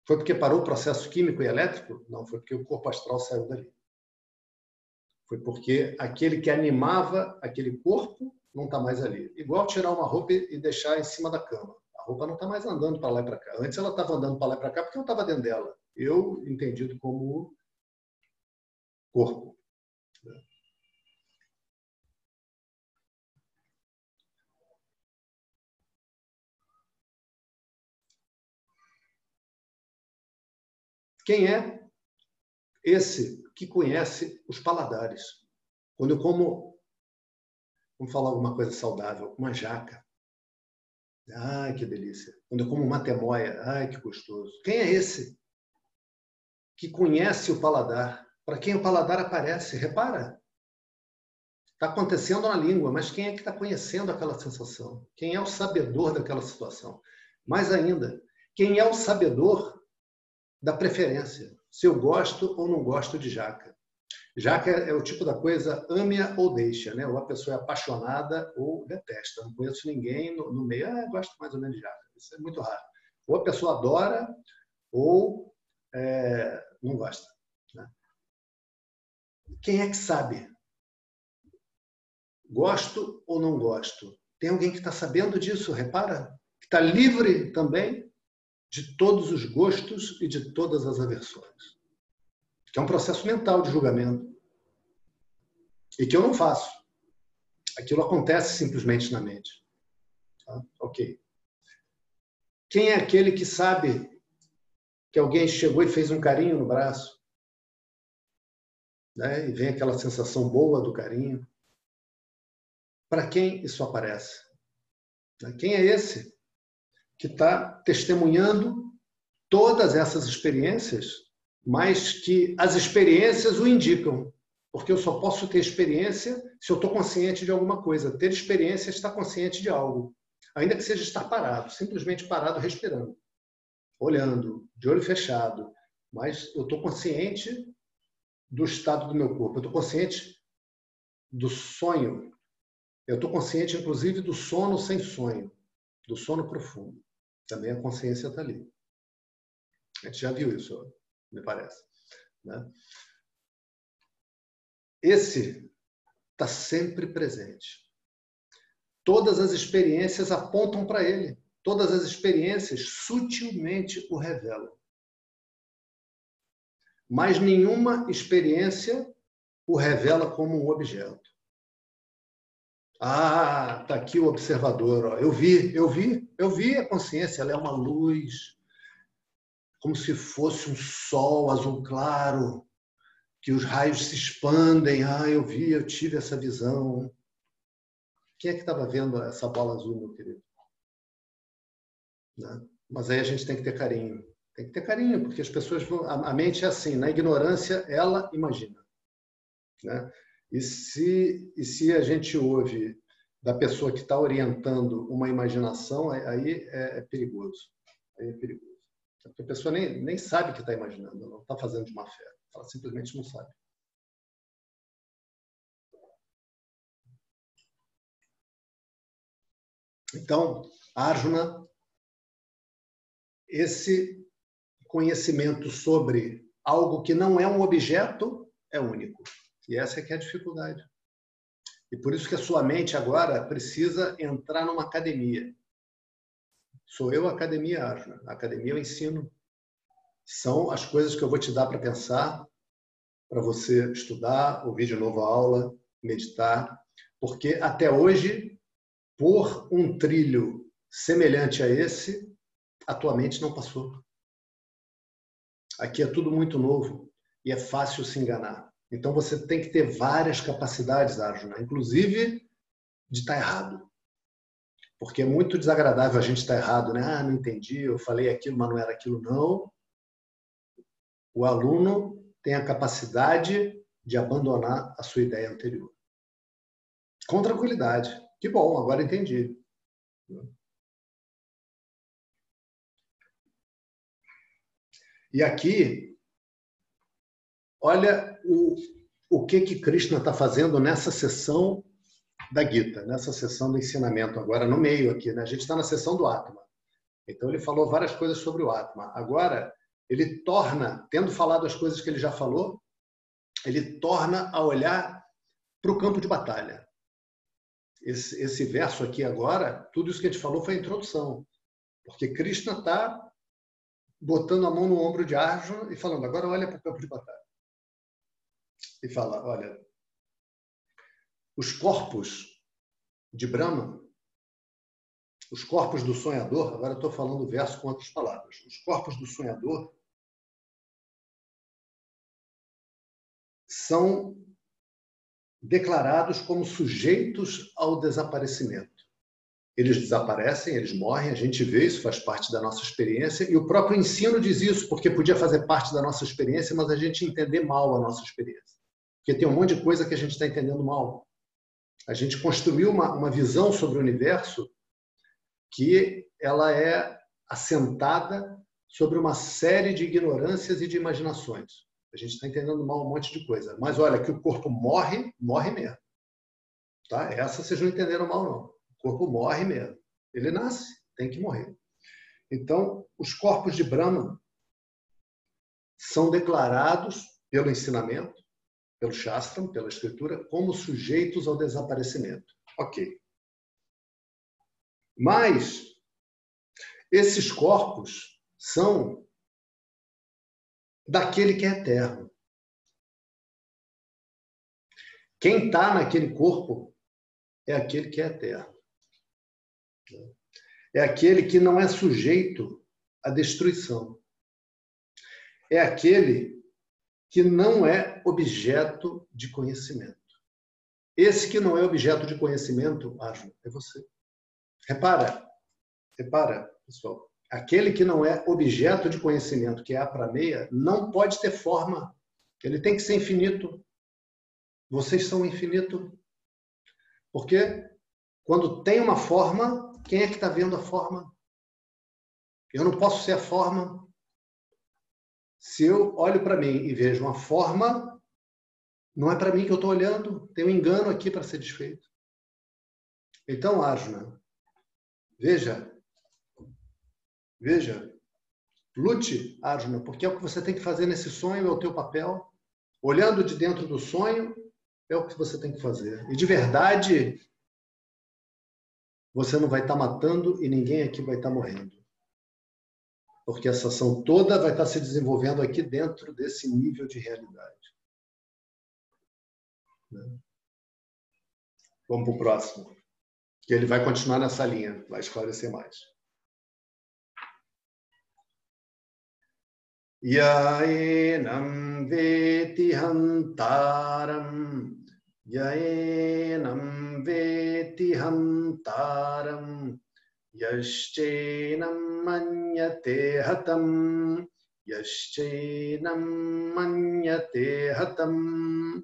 Foi porque parou o processo químico e elétrico? Não, foi porque o corpo astral saiu dali. Foi porque aquele que animava aquele corpo não está mais ali. Igual tirar uma roupa e deixar em cima da cama. A roupa não está mais andando para lá e para cá. Antes ela estava andando para lá e para cá porque eu estava dentro dela. Eu entendido como corpo. Quem é esse que conhece os paladares? Quando eu como, vamos falar alguma coisa saudável, uma jaca. Ai, que delícia. Quando eu como uma temoia, ai, que gostoso. Quem é esse que conhece o paladar? Para quem o paladar aparece, repara. Está acontecendo na língua, mas quem é que está conhecendo aquela sensação? Quem é o sabedor daquela situação? Mais ainda, quem é o sabedor da preferência, se eu gosto ou não gosto de jaca. Jaca é o tipo da coisa ame-a ou deixa, né? Ou a pessoa é apaixonada ou detesta. Não conheço ninguém no, no meio, ah, gosto mais ou menos de jaca. Isso é muito raro. Ou a pessoa adora ou é, não gosta. Né? Quem é que sabe? Gosto ou não gosto? Tem alguém que está sabendo disso, repara? Que está livre também de todos os gostos e de todas as aversões. Que é um processo mental de julgamento. E que eu não faço. Aquilo acontece simplesmente na mente. Tá? Ok. Quem é aquele que sabe que alguém chegou e fez um carinho no braço? Né? E vem aquela sensação boa do carinho. Para quem isso aparece? Quem é esse que está testemunhando todas essas experiências, mas que as experiências o indicam. Porque eu só posso ter experiência se eu estou consciente de alguma coisa. Ter experiência é estar consciente de algo. Ainda que seja estar parado, simplesmente parado, respirando, olhando, de olho fechado. Mas eu estou consciente do estado do meu corpo. Eu estou consciente do sonho. Eu estou consciente, inclusive, do sono sem sonho, do sono profundo. Também a consciência está ali. A gente já viu isso, me parece. Né? Esse está sempre presente. Todas as experiências apontam para ele. Todas as experiências sutilmente o revelam. Mas nenhuma experiência o revela como um objeto. Ah, tá aqui o observador. Ó. Eu vi, eu vi, eu vi a consciência. Ela é uma luz, como se fosse um sol azul claro, que os raios se expandem. Ah, eu vi, eu tive essa visão. Quem é que estava vendo essa bola azul, meu querido? Né? Mas aí a gente tem que ter carinho. Tem que ter carinho, porque as pessoas vão. A mente é assim, na ignorância, ela imagina. Né? E se, e se a gente ouve da pessoa que está orientando uma imaginação, aí é, é, perigoso. Aí é perigoso. Porque a pessoa nem, nem sabe que está imaginando, não está fazendo de má fé. Ela simplesmente não sabe. Então, Arjuna, esse conhecimento sobre algo que não é um objeto é único. E essa é que é a dificuldade. E por isso que a sua mente agora precisa entrar numa academia. Sou eu a academia Arjuna. A academia eu ensino. São as coisas que eu vou te dar para pensar, para você estudar, ouvir de novo a aula, meditar, porque até hoje, por um trilho semelhante a esse, atualmente não passou. Aqui é tudo muito novo e é fácil se enganar. Então você tem que ter várias capacidades, Arjuna, inclusive de estar errado. Porque é muito desagradável a gente estar errado, né? Ah, não entendi, eu falei aquilo, mas não era aquilo, não. O aluno tem a capacidade de abandonar a sua ideia anterior. Com tranquilidade. Que bom, agora entendi. E aqui, olha o, o que que Krishna está fazendo nessa sessão da Gita, nessa sessão do ensinamento, agora no meio aqui. Né? A gente está na sessão do Atma. Então ele falou várias coisas sobre o Atma. Agora, ele torna, tendo falado as coisas que ele já falou, ele torna a olhar para o campo de batalha. Esse, esse, verso aqui agora, tudo isso que a gente falou foi a introdução. Porque Krishna está botando a mão no ombro de Arjuna e falando, agora olha para o campo de batalha. E fala, olha, os corpos de Brahma, os corpos do sonhador, agora estou falando o verso com outras palavras, os corpos do sonhador são declarados como sujeitos ao desaparecimento. Eles desaparecem, eles morrem, a gente vê isso, faz parte da nossa experiência, e o próprio ensino diz isso, porque podia fazer parte da nossa experiência, mas a gente entender mal a nossa experiência. Porque tem um monte de coisa que a gente está entendendo mal. A gente construiu uma, uma visão sobre o universo que ela é assentada sobre uma série de ignorâncias e de imaginações. A gente está entendendo mal um monte de coisa. Mas olha, que o corpo morre, morre mesmo. Tá? Essa vocês não entenderam mal, não. O corpo morre mesmo. Ele nasce, tem que morrer. Então, os corpos de Brahma são declarados pelo ensinamento, pelo Shastra, pela escritura, como sujeitos ao desaparecimento. Ok. Mas esses corpos são daquele que é eterno. Quem está naquele corpo é aquele que é eterno. É aquele que não é sujeito à destruição. É aquele que não é objeto de conhecimento. Esse que não é objeto de conhecimento, acho, é você. Repara, repara, pessoal aquele que não é objeto de conhecimento, que é a prameia, não pode ter forma. Ele tem que ser infinito. Vocês são infinito. Porque quando tem uma forma, quem é que está vendo a forma? Eu não posso ser a forma. Se eu olho para mim e vejo uma forma, não é para mim que eu estou olhando. Tem um engano aqui para ser desfeito. Então, Arjuna, veja, Veja, lute, Arjuna, porque é o que você tem que fazer nesse sonho, é o teu papel. Olhando de dentro do sonho, é o que você tem que fazer. E de verdade, você não vai estar matando e ninguém aqui vai estar morrendo porque essa ação toda vai estar se desenvolvendo aqui dentro desse nível de realidade. Né? Vamos para o próximo, que ele vai continuar nessa linha, vai esclarecer mais. Yaenam veti hantaram Yaenam veti hantaram यश्चैनं मन्यते हतम्। यश्चैनं मन्यते हतम्।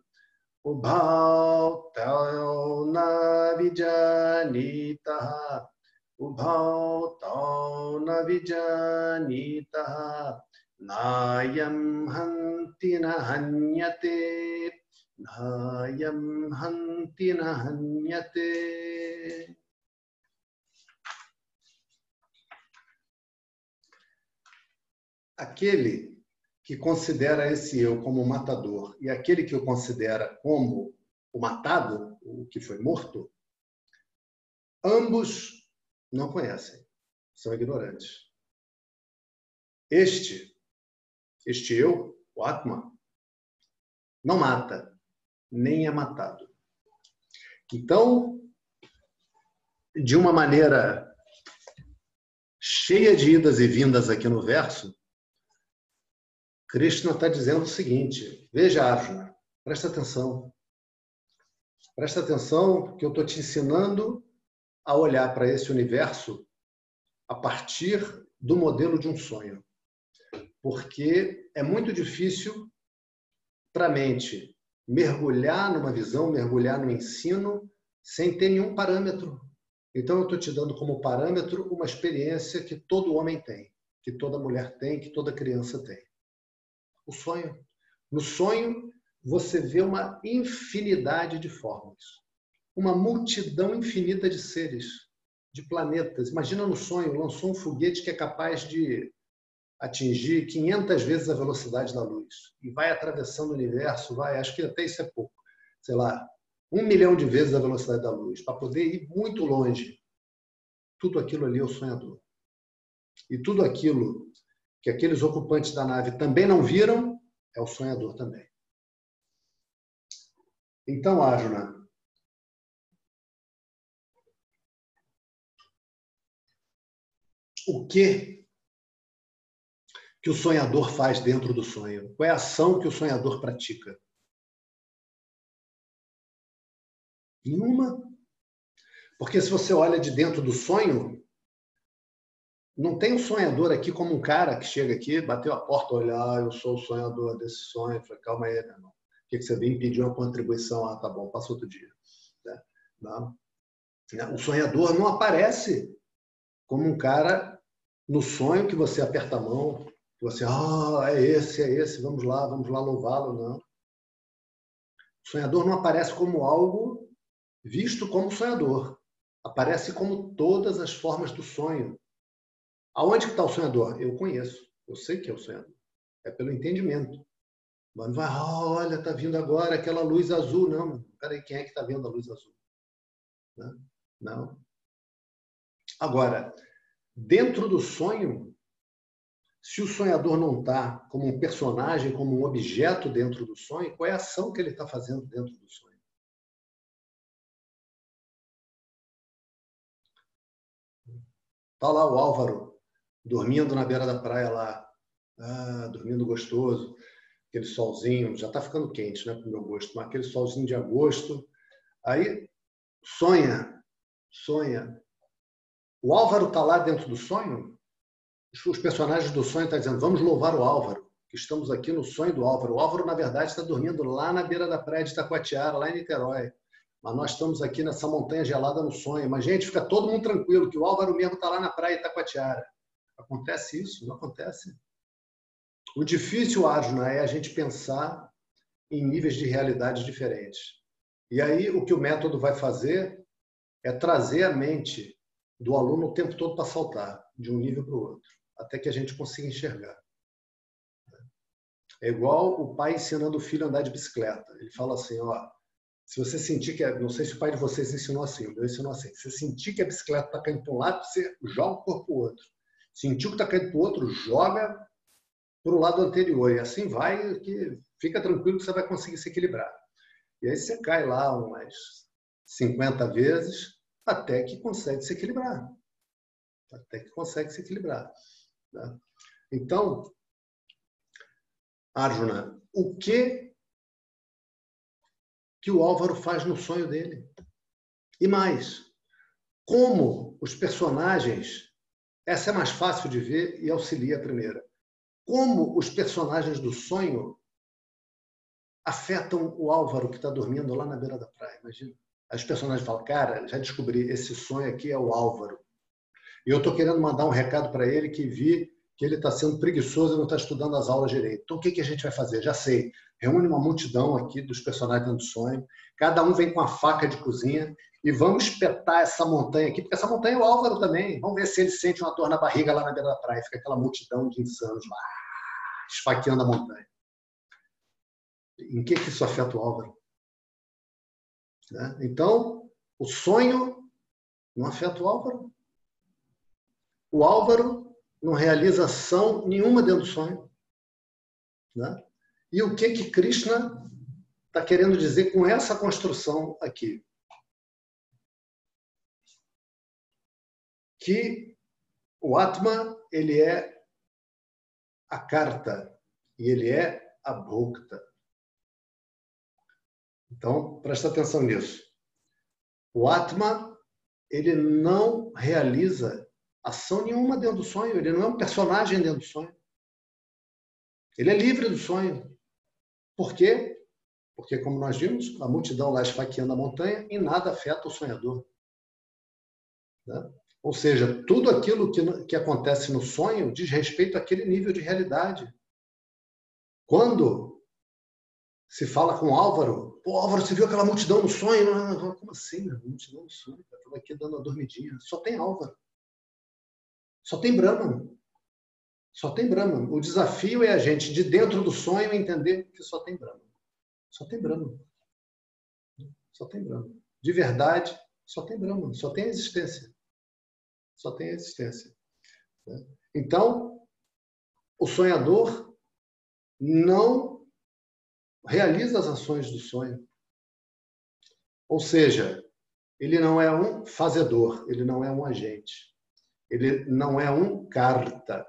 उभाौ न विजानीतः। उभाौ तौ न विजानीतः। नायं हन्ति न हन्यते। नायं हन्ति न हन्यते। Aquele que considera esse eu como matador e aquele que o considera como o matado, o que foi morto, ambos não conhecem. são ignorantes. Este, este eu, o Atma, não mata, nem é matado. Então, de uma maneira cheia de idas e vindas aqui no verso, Krishna está dizendo o seguinte: veja, Arjuna, presta atenção. Presta atenção que eu estou te ensinando a olhar para esse universo a partir do modelo de um sonho. Porque é muito difícil para a mente mergulhar numa visão, mergulhar no ensino, sem ter nenhum parâmetro. Então, eu estou te dando como parâmetro uma experiência que todo homem tem, que toda mulher tem, que toda criança tem. O sonho. No sonho, você vê uma infinidade de formas, uma multidão infinita de seres, de planetas. Imagina no sonho, lançou um foguete que é capaz de atingir 500 vezes a velocidade da luz e vai atravessando o universo, vai, acho que até isso é pouco, sei lá, um milhão de vezes a velocidade da luz, para poder ir muito longe. Tudo aquilo ali é o sonhador. E tudo aquilo que aqueles ocupantes da nave também não viram é o sonhador também. Então, Arjuna, o que que o sonhador faz dentro do sonho? Qual é a ação que o sonhador pratica? Nenhuma. Porque se você olha de dentro do sonho, não tem um sonhador aqui como um cara que chega aqui, bateu a porta, olhar, ah, eu sou o sonhador desse sonho. falei, calma aí, meu irmão. O que você veio pedir uma contribuição? Ah, tá bom, passa outro dia. Né? Não. O sonhador não aparece como um cara no sonho que você aperta a mão, você, ah, é esse, é esse, vamos lá, vamos lá louvá-lo. Não. O sonhador não aparece como algo visto como sonhador. Aparece como todas as formas do sonho. Aonde que está o sonhador? Eu conheço. Eu sei que é o sonhador. É pelo entendimento. Mas não vai, ah, olha, está vindo agora aquela luz azul. Não, peraí, quem é que está vendo a luz azul? Não. não. Agora, dentro do sonho, se o sonhador não está como um personagem, como um objeto dentro do sonho, qual é a ação que ele está fazendo dentro do sonho? Está lá o Álvaro, dormindo na beira da praia lá, ah, dormindo gostoso, aquele solzinho, já está ficando quente, né, para o meu gosto, mas aquele solzinho de agosto. Aí sonha, sonha. O Álvaro está lá dentro do sonho? os personagens do sonho estão dizendo: vamos louvar o Álvaro, que estamos aqui no sonho do Álvaro. O Álvaro, na verdade, está dormindo lá na beira da praia de Itacoatiara, lá em Niterói. Mas nós estamos aqui nessa montanha gelada no sonho. Mas, gente, fica todo mundo tranquilo, que o Álvaro mesmo está lá na praia de Itacoatiara. Acontece isso? Não acontece. O difícil, Arjuna, é a gente pensar em níveis de realidade diferentes. E aí, o que o método vai fazer é trazer a mente do aluno o tempo todo para saltar de um nível para o outro até que a gente consiga enxergar. É igual o pai ensinando o filho a andar de bicicleta. Ele fala assim, ó, se você sentir que, não sei se o pai de vocês ensinou assim, o meu ensinou assim, se você sentir que a bicicleta está caindo para um lado, você joga o corpo para o outro. Sentiu que está caindo para o outro, joga para o lado anterior. E assim vai, que fica tranquilo que você vai conseguir se equilibrar. E aí você cai lá umas 50 vezes até que consegue se equilibrar. Até que consegue se equilibrar. Né? Então, Arjuna, o que que o Álvaro faz no sonho dele? E mais, como os personagens, essa é mais fácil de ver e auxilia a primeira. Como os personagens do sonho afetam o Álvaro que está dormindo lá na beira da praia. Imagina. As personagens falam, cara, já descobri, esse sonho aqui é o Álvaro. E eu estou querendo mandar um recado para ele que vi que ele está sendo preguiçoso e não está estudando as aulas direito. Então, o que, que a gente vai fazer? Já sei. Reúne uma multidão aqui dos personagens do sonho. Cada um vem com a faca de cozinha e vamos espetar essa montanha aqui, porque essa montanha é o Álvaro também. Vamos ver se ele sente uma dor na barriga lá na beira da praia. Fica aquela multidão de insanos lá, esfaqueando a montanha. Em que, que isso afeta o Álvaro? Né? Então, o sonho não afeta o Álvaro. O Álvaro não realiza ação nenhuma dentro do sonho. Né? E o que que Krishna está querendo dizer com essa construção aqui? Que o Atma ele é a carta e ele é a bhokta. Então, presta atenção nisso. O Atma, ele não realiza ação nenhuma dentro do sonho, ele não é um personagem dentro do sonho. Ele é livre do sonho. Por quê? Porque, como nós vimos, a multidão lá esfaqueando a montanha e nada afeta o sonhador. Né? Ou seja, tudo aquilo que, que acontece no sonho diz respeito àquele nível de realidade. Quando se fala com o Álvaro, pô, Álvaro, você viu aquela multidão no sonho? Como assim, multidão no sonho? Estava aqui dando uma dormidinha. Só tem Álvaro. Só tem Brahman. Só tem Brahman. O desafio é a gente, de dentro do sonho, entender que só tem Brahman. Só tem Brahman. Só tem Brahman. De verdade, só tem Brahman. Só tem existência. Só tem existência. Né? Então, o sonhador não realiza as ações do sonho. Ou seja, ele não é um fazedor, ele não é um agente. Ele não é um carta.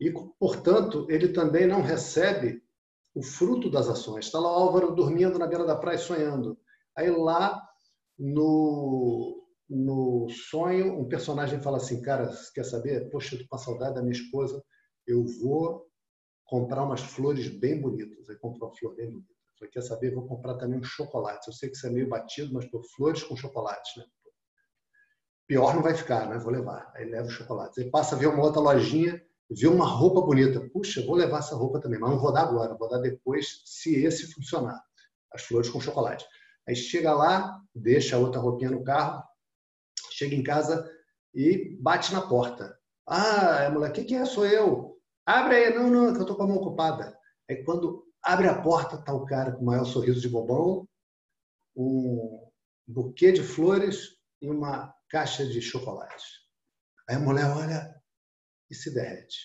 E, portanto, ele também não recebe o fruto das ações. Está lá o Álvaro dormindo na beira da praia sonhando. Aí lá no, no sonho, um personagem fala assim, cara, quer saber? Poxa, eu tô com saudade da minha esposa, eu vou comprar umas flores bem bonitas. Aí comprou uma flor bem bonita. Falei, quer saber? Vou comprar também um chocolate. Eu sei que isso é meio batido, mas por flores com chocolate, né? Pior não vai ficar, né? Vou levar. Aí leva o chocolate. Aí passa a ver uma outra lojinha, vê uma roupa bonita. Puxa, vou levar essa roupa também, mas não vou dar agora, vou dar depois, se esse funcionar. As flores com chocolate. Aí chega lá, deixa a outra roupinha no carro, chega em casa e bate na porta. Ah, é mulher, o que, é? Sou eu. Abre aí. Não, não, que eu tô com a mão ocupada. Aí quando abre a porta, tá o cara com o maior sorriso de bobão, um buquê de flores e uma caixa de chocolate. Aí a mulher olha e se derrete.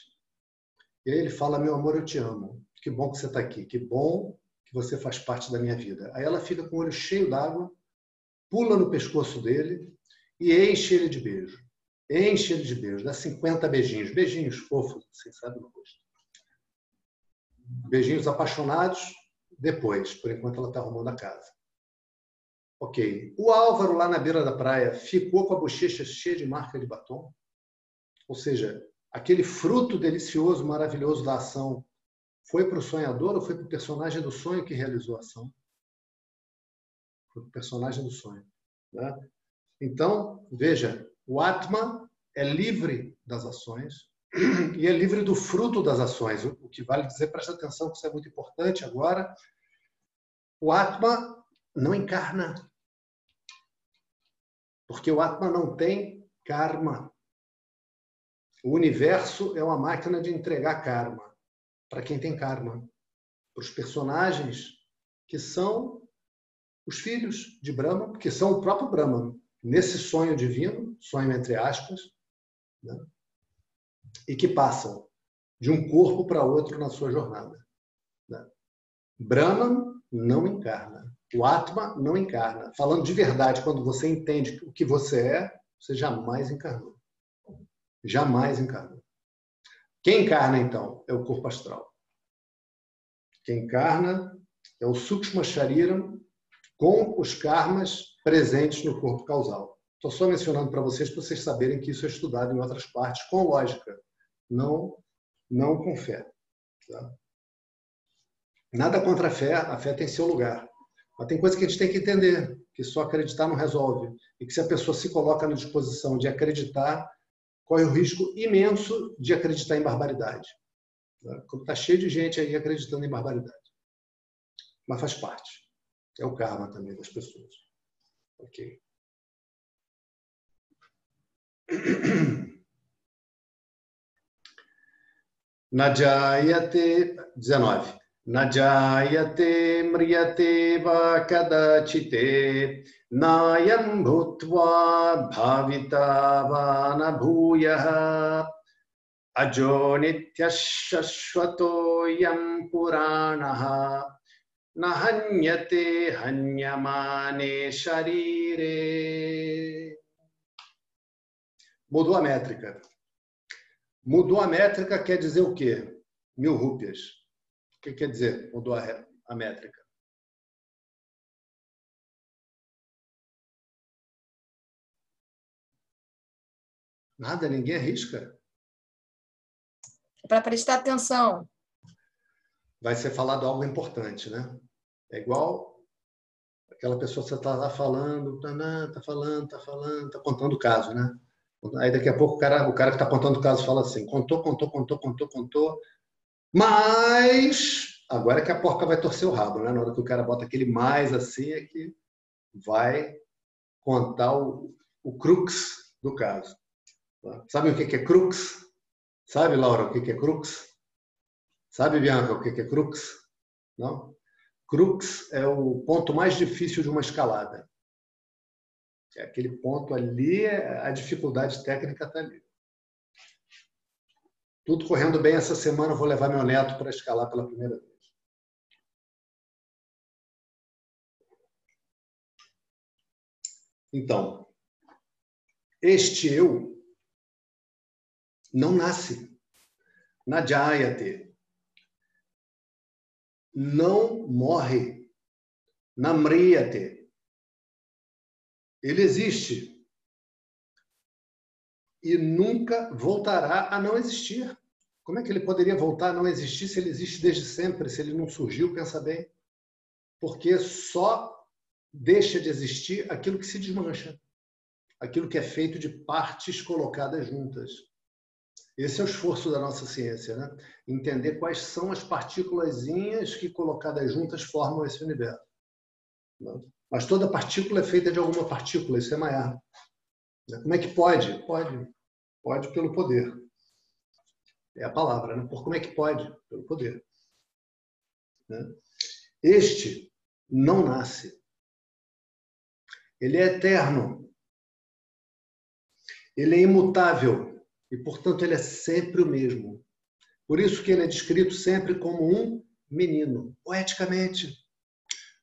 E aí ele fala: Meu amor, eu te amo. Que bom que você está aqui. Que bom que você faz parte da minha vida. Aí ela fica com o olho cheio d'água, pula no pescoço dele e enche ele de beijo. Enche ele de beijo, dá 50 beijinhos. Beijinhos fofos, assim, sabe, no rosto. Beijinhos apaixonados, depois. Por enquanto ela está arrumando a casa. Ok. O Álvaro, lá na beira da praia, ficou com a bochecha cheia de marca de batom? Ou seja, aquele fruto delicioso, maravilhoso da ação foi para o sonhador ou foi para o personagem do sonho que realizou a ação? Foi para o personagem do sonho. Né? Então, veja, o Atma é livre das ações e é livre do fruto das ações. O que vale dizer, presta atenção, que isso é muito importante agora. O Atma não encarna. Porque o Atma não tem karma. O universo é uma máquina de entregar karma para quem tem karma. Para os personagens que são os filhos de Brahma, que são o próprio Brahma, nesse sonho divino, sonho entre aspas, né? e que passam de um corpo para outro na sua jornada. Né? Brahman não encarna. O Atma não encarna. Falando de verdade, quando você entende o que você é, você jamais encarnou. Jamais encarnou. Quem encarna, então, é o corpo astral. Quem encarna é o Sukshma Shariram com os karmas presentes no corpo causal. Estou só mencionando para vocês, para vocês saberem que isso é estudado em outras partes com lógica, não, não com fé. Tá? Nada contra a fé, a fé tem seu lugar. Mas tem coisa que a gente tem que entender, que só acreditar não resolve. E que se a pessoa se coloca na disposição de acreditar, corre o risco imenso de acreditar em barbaridade. Como está cheio de gente aí acreditando em barbaridade. Mas faz parte. É o karma também das pessoas. Ok. Najayate 19. Najayate mriyate va kadachite नायं भूत्वा भाविता वा न भूयः अजो नित्यः शश्वतोऽयं पुराणः न हन्यते हन्यमाने शरीरे Mudou a métrica. Mudou a métrica quer dizer o quê? Mil rúpias. O que quer dizer mudou a, a métrica? Nada, ninguém arrisca. É para prestar atenção. Vai ser falado algo importante, né? É igual aquela pessoa que você está lá falando, está falando, está falando, está contando o caso, né? Aí daqui a pouco o cara, o cara que está contando o caso fala assim: contou, contou, contou, contou, contou. Mas agora é que a porca vai torcer o rabo, né? Na hora que o cara bota aquele mais assim, é que vai contar o, o crux do caso. Sabe o que é crux? Sabe, Laura, o que é crux? Sabe, Bianca, o que é crux? Não? Crux é o ponto mais difícil de uma escalada. É aquele ponto ali, a dificuldade técnica está ali. Tudo correndo bem essa semana, vou levar meu neto para escalar pela primeira vez. Então, este eu não nasce. na Jayate. Não morre. Namriyate. Ele existe. E nunca voltará a não existir. Como é que ele poderia voltar a não existir se ele existe desde sempre, se ele não surgiu, pensa bem? Porque só deixa de existir aquilo que se desmancha, aquilo que é feito de partes colocadas juntas. Esse é o esforço da nossa ciência, né? Entender quais são as partículas que colocadas juntas formam esse universo. Mas toda partícula é feita de alguma partícula, isso é Maiar. Como é que pode? Pode. Pode pelo poder. É a palavra, né? Por como é que pode? Pelo poder. Né? Este não nasce. Ele é eterno. Ele é imutável e, portanto, ele é sempre o mesmo. Por isso que ele é descrito sempre como um menino, poeticamente,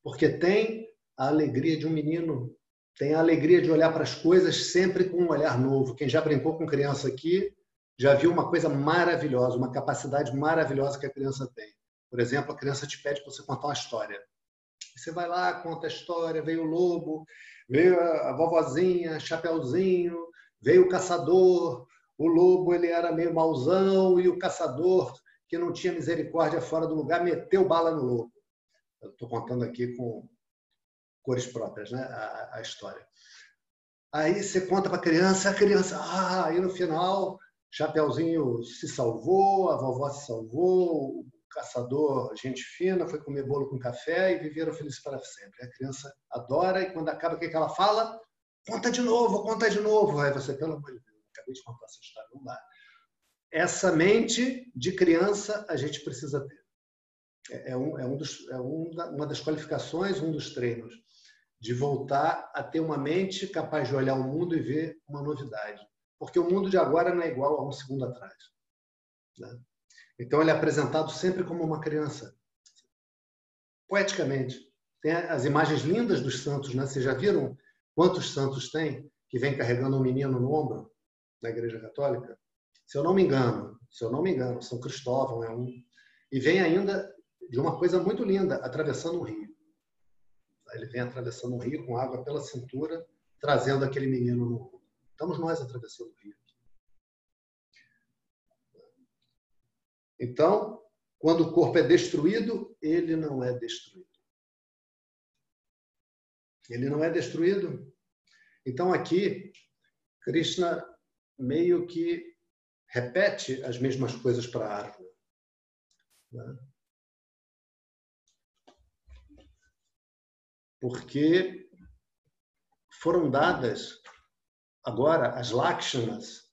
porque tem a alegria de um menino, tem a alegria de olhar para as coisas sempre com um olhar novo. Quem já brincou com criança aqui já viu uma coisa maravilhosa, uma capacidade maravilhosa que a criança tem. Por exemplo, a criança te pede para você contar uma história. Você vai lá, conta a história, veio o lobo, veio a vovozinha, chapeuzinho, veio o caçador, o lobo ele era meio mauzão e o caçador, que não tinha misericórdia fora do lugar, meteu bala no lobo. Estou contando aqui com cores próprias, né? A, a história. Aí você conta para a criança, a criança, ah, aí no final, Chapeuzinho se salvou, a vovó se salvou, o caçador, gente fina, foi comer bolo com café e viveram felizes para sempre. A criança adora e quando acaba, o que ela fala? Conta de novo, conta de novo. Aí você, pelo amor de Deus acabei de contar essa história, não dá. Essa mente de criança a gente precisa ter. É, é, um, é, um dos, é um da, uma das qualificações, um dos treinos, de voltar a ter uma mente capaz de olhar o mundo e ver uma novidade. Porque o mundo de agora não é igual a um segundo atrás. Né? Então ele é apresentado sempre como uma criança, poeticamente. Tem as imagens lindas dos santos, né? Vocês já viram quantos santos tem que vem carregando um menino no ombro? da Igreja Católica, se eu não me engano, se eu não me engano, São Cristóvão é um, e vem ainda de uma coisa muito linda, atravessando um rio. Ele vem atravessando um rio com água pela cintura, trazendo aquele menino no mundo. Estamos nós atravessando o rio. Então, quando o corpo é destruído, ele não é destruído. Ele não é destruído. Então, aqui, Krishna meio que repete as mesmas coisas para a árvore. Né? Porque foram dadas agora as lakshanas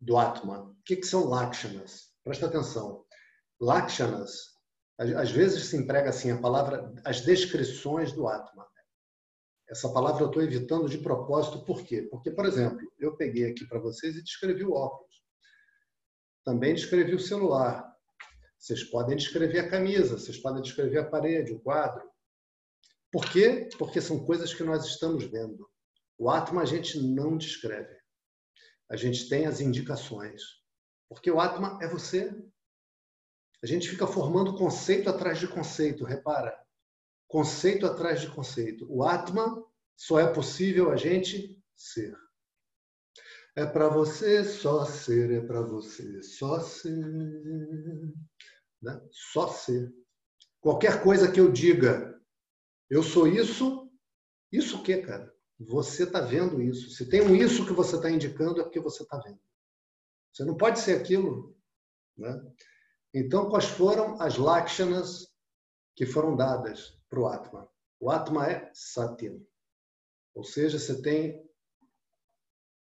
do Atma. O que, que são lakshanas? Presta atenção. Lakshanas, às vezes se emprega assim a palavra, as descrições do Atma. Essa palavra eu estou evitando de propósito, por quê? Porque, por exemplo, eu peguei aqui para vocês e descrevi o óculos. Também descrevi o celular. Vocês podem descrever a camisa, vocês podem descrever a parede, o quadro. Por quê? Porque são coisas que nós estamos vendo. O Atma a gente não descreve. A gente tem as indicações. Porque o Atma é você. A gente fica formando conceito atrás de conceito, repara. Conceito atrás de conceito. O Atma só é possível a gente ser. É para você só ser, é para você só ser. Né? Só ser. Qualquer coisa que eu diga, eu sou isso, isso o quê, cara? Você está vendo isso. Se tem um isso que você está indicando, é porque você está vendo. Você não pode ser aquilo. Né? Então, quais foram as lakshanas que foram dadas para o Atma? O Atma é Satyam. Ou seja, você tem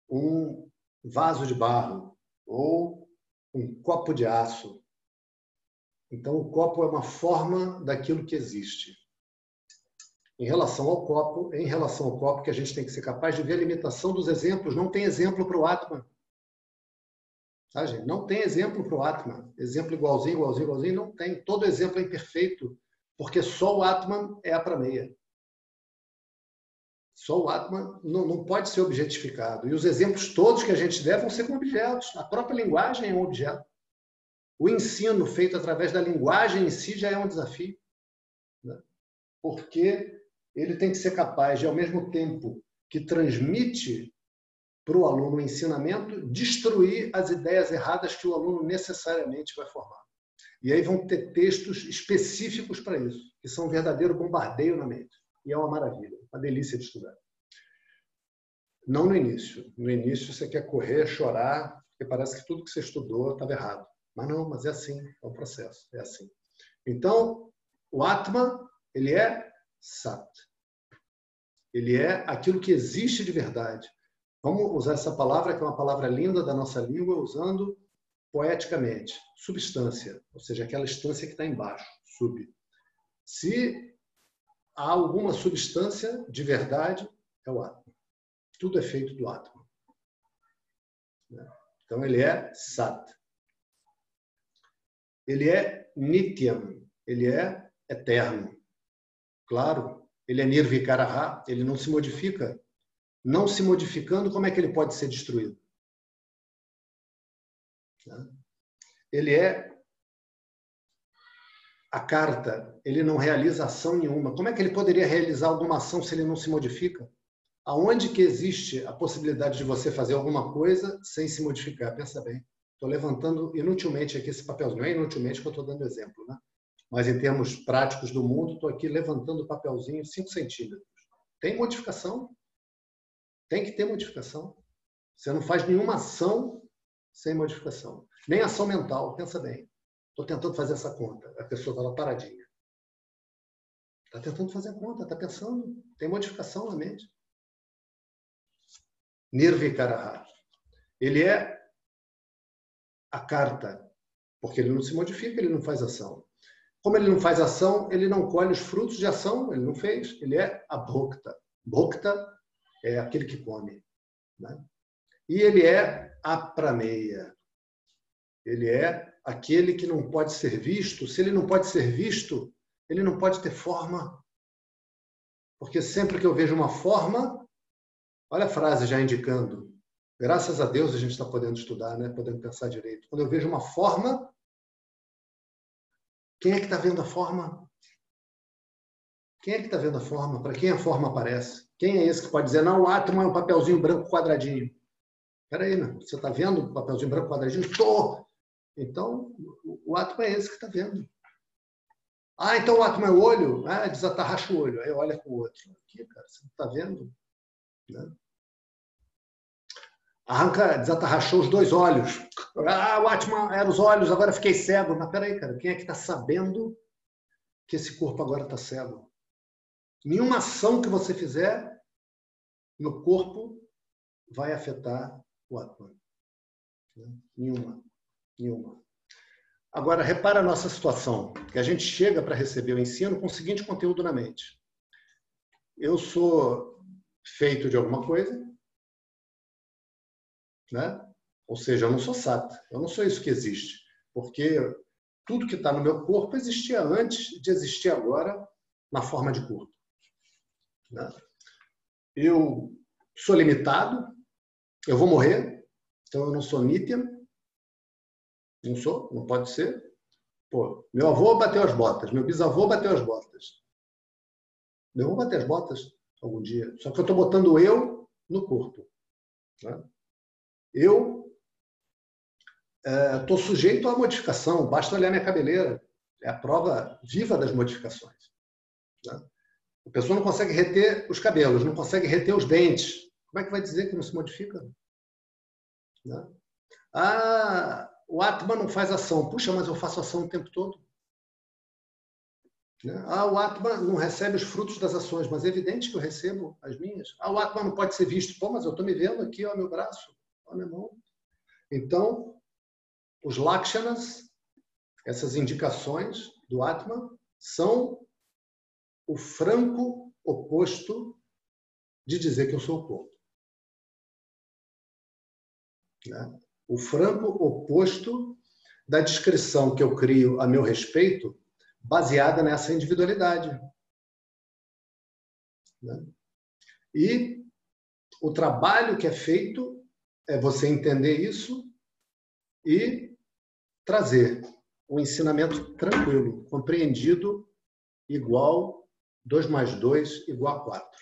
um vaso de barro ou um copo de aço. Então, o copo é uma forma daquilo que existe. Em relação ao copo, em relação ao copo, que a gente tem que ser capaz de ver a limitação dos exemplos. Não tem exemplo para o Atma. Tá, gente? Não tem exemplo para o Atman. Exemplo igualzinho, igualzinho, igualzinho, não tem. Todo exemplo é imperfeito, porque só o Atman é a prameia. Só o Atman não, não pode ser objetificado. E os exemplos todos que a gente der vão ser com objetos. A própria linguagem é um objeto. O ensino feito através da linguagem em si já é um desafio. Né? Porque ele tem que ser capaz de, ao mesmo tempo que transmite para o aluno o ensinamento, destruir as ideias erradas que o aluno necessariamente vai formar. E aí vão ter textos específicos para isso, que são um verdadeiro bombardeio na mente. E é uma maravilha, uma delícia de estudar. Não no início. No início você quer correr, chorar, porque parece que tudo que você estudou estava errado. Mas não, mas é assim, é um processo, é assim. Então, o Atma, ele é Sat. Ele é aquilo que existe de verdade. Vamos usar essa palavra, que é uma palavra linda da nossa língua, usando poeticamente. Substância, ou seja, aquela instância que está embaixo, sub. Se há alguma substância de verdade, é o átomo. Tudo é feito do átomo. Então, ele é sat. Ele é nityam, ele é eterno. Claro, ele é nirvikaraha, ele não se modifica não se modificando, como é que ele pode ser destruído? Ele é a carta, ele não realiza ação nenhuma. Como é que ele poderia realizar alguma ação se ele não se modifica? Aonde que existe a possibilidade de você fazer alguma coisa sem se modificar? Pensa bem. Estou levantando inutilmente aqui esse papelzinho. Não é inutilmente que eu estou dando exemplo, né? Mas em termos práticos do mundo, estou aqui levantando o papelzinho 5 centímetros. Tem modificação? Tem que ter modificação. Você não faz nenhuma ação sem modificação. Nem ação mental, pensa bem. Estou tentando fazer essa conta. A pessoa está lá paradinha. Está tentando fazer a conta, está pensando. Tem modificação na mente. Nirvikaraha. Ele é a carta, porque ele não se modifica, ele não faz ação. Como ele não faz ação, ele não colhe os frutos de ação, ele não fez. Ele é a Bhokta. Bhokta é aquele que come. Né? E ele é a prameia. Ele é aquele que não pode ser visto. Se ele não pode ser visto, ele não pode ter forma. Porque sempre que eu vejo uma forma, olha a frase já indicando. Graças a Deus a gente está podendo estudar, né? podendo pensar direito. Quando eu vejo uma forma, quem é que está vendo a forma? Quem é que está vendo a forma? Para quem a forma aparece? Quem é esse que pode dizer, não, o átomo é um papelzinho branco quadradinho? Espera aí, meu, você está vendo o papelzinho branco quadradinho? Estou! Então, o átomo é esse que está vendo. Ah, então o átomo é o olho? Ah, desatarracha o olho. Aí olha com o outro. Aqui, cara, você não está vendo? Né? Arranca, desatarrachou os dois olhos. Ah, o átomo era os olhos, agora fiquei cego. Mas peraí, cara, quem é que está sabendo que esse corpo agora está cego? Nenhuma ação que você fizer no corpo vai afetar o Atman. Nenhuma. Nenhuma. Agora, repara a nossa situação, que a gente chega para receber o ensino com o seguinte conteúdo na mente. Eu sou feito de alguma coisa, né? Ou seja, eu não sou sata, eu não sou isso que existe, porque tudo que está no meu corpo existia antes de existir agora na forma de corpo. Né? Eu sou limitado, eu vou morrer, então eu não sou nítya, não sou, não pode ser. Pô, meu avô bateu as botas, meu bisavô bateu as botas. Eu vou bater as botas algum dia. Só que eu estou botando eu no corpo. Né? Eu estou é, sujeito à modificação, basta olhar minha cabeleira. É a prova viva das modificações. Né? A pessoa não consegue reter os cabelos, não consegue reter os dentes. Como é que vai dizer que não se modifica? Né? Ah, o Atma não faz ação. Puxa, mas eu faço ação o tempo todo. Né? Ah, o Atma não recebe os frutos das ações, mas é evidente que eu recebo as minhas. Ah, o Atma não pode ser visto. Pô, mas eu estou me vendo aqui, ó, meu braço, ó, minha mão. Então, os Lakshanas, essas indicações do Atma, são o franco oposto de dizer que eu sou o corpo. Né? O franco oposto da descrição que eu crio a meu respeito baseada nessa individualidade. Né? E o trabalho que é feito é você entender isso e trazer um ensinamento tranquilo, compreendido, igual 2 mais 2 igual a 4.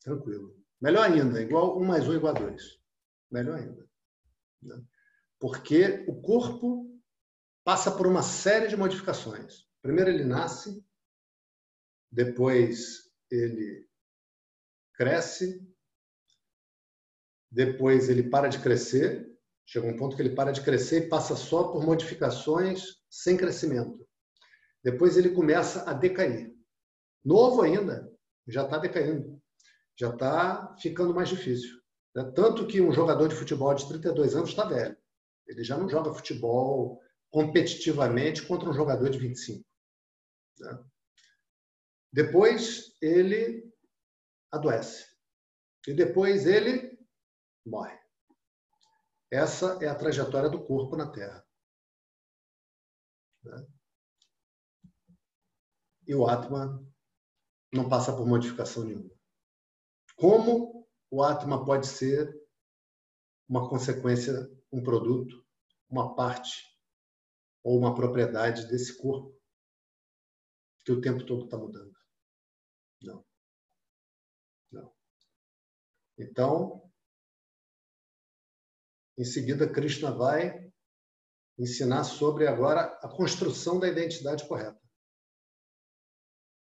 Tranquilo. Melhor ainda, igual 1 mais 1 igual a 2. Melhor ainda. Né? Porque o corpo passa por uma série de modificações. Primeiro ele nasce, depois ele cresce, depois ele para de crescer, chega um ponto que ele para de crescer e passa só por modificações sem crescimento. Depois ele começa a decair. Novo ainda, já está decaindo, já está ficando mais difícil. Né? Tanto que um jogador de futebol de 32 anos está velho. Ele já não joga futebol competitivamente contra um jogador de 25. Né? Depois ele adoece. E depois ele morre. Essa é a trajetória do corpo na Terra. Né? E o Atma não passa por modificação nenhuma. Como o Atma pode ser uma consequência, um produto, uma parte ou uma propriedade desse corpo que o tempo todo está mudando. Não. Não. Então, em seguida, Krishna vai ensinar sobre agora a construção da identidade correta.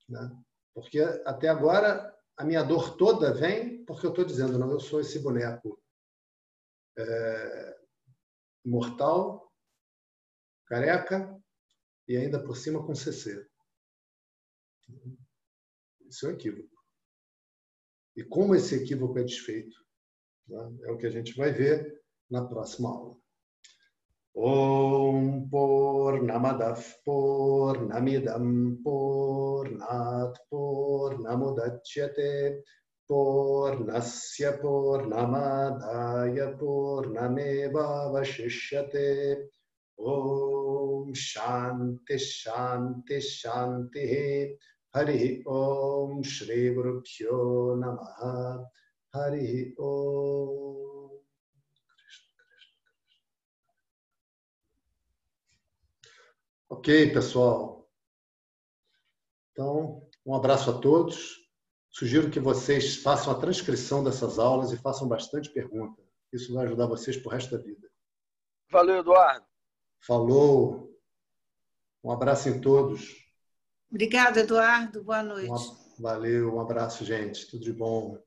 Né? Porque até agora a minha dor toda vem porque eu estou dizendo, não, eu sou esse boneco é, mortal, careca e ainda por cima com CC. Isso é um equívoco. E como esse equívoco é desfeito? Né? É o que a gente vai ver नभ्रस्मौ ॐ पूर्णमदः पूर्णमिदं पूर्णात् पूर्णमुदच्यते पूर्णस्य पूर्णमादाय पूर्णमेवावशिष्यते शांति शांति शान्ति शान्तिः हरिः ॐ श्रीगुरुभ्यो नमः हरि ओम Ok, pessoal. Então, um abraço a todos. Sugiro que vocês façam a transcrição dessas aulas e façam bastante pergunta. Isso vai ajudar vocês para o resto da vida. Valeu, Eduardo. Falou. Um abraço em todos. Obrigada, Eduardo. Boa noite. valeu, um abraço, gente. Tudo de bom.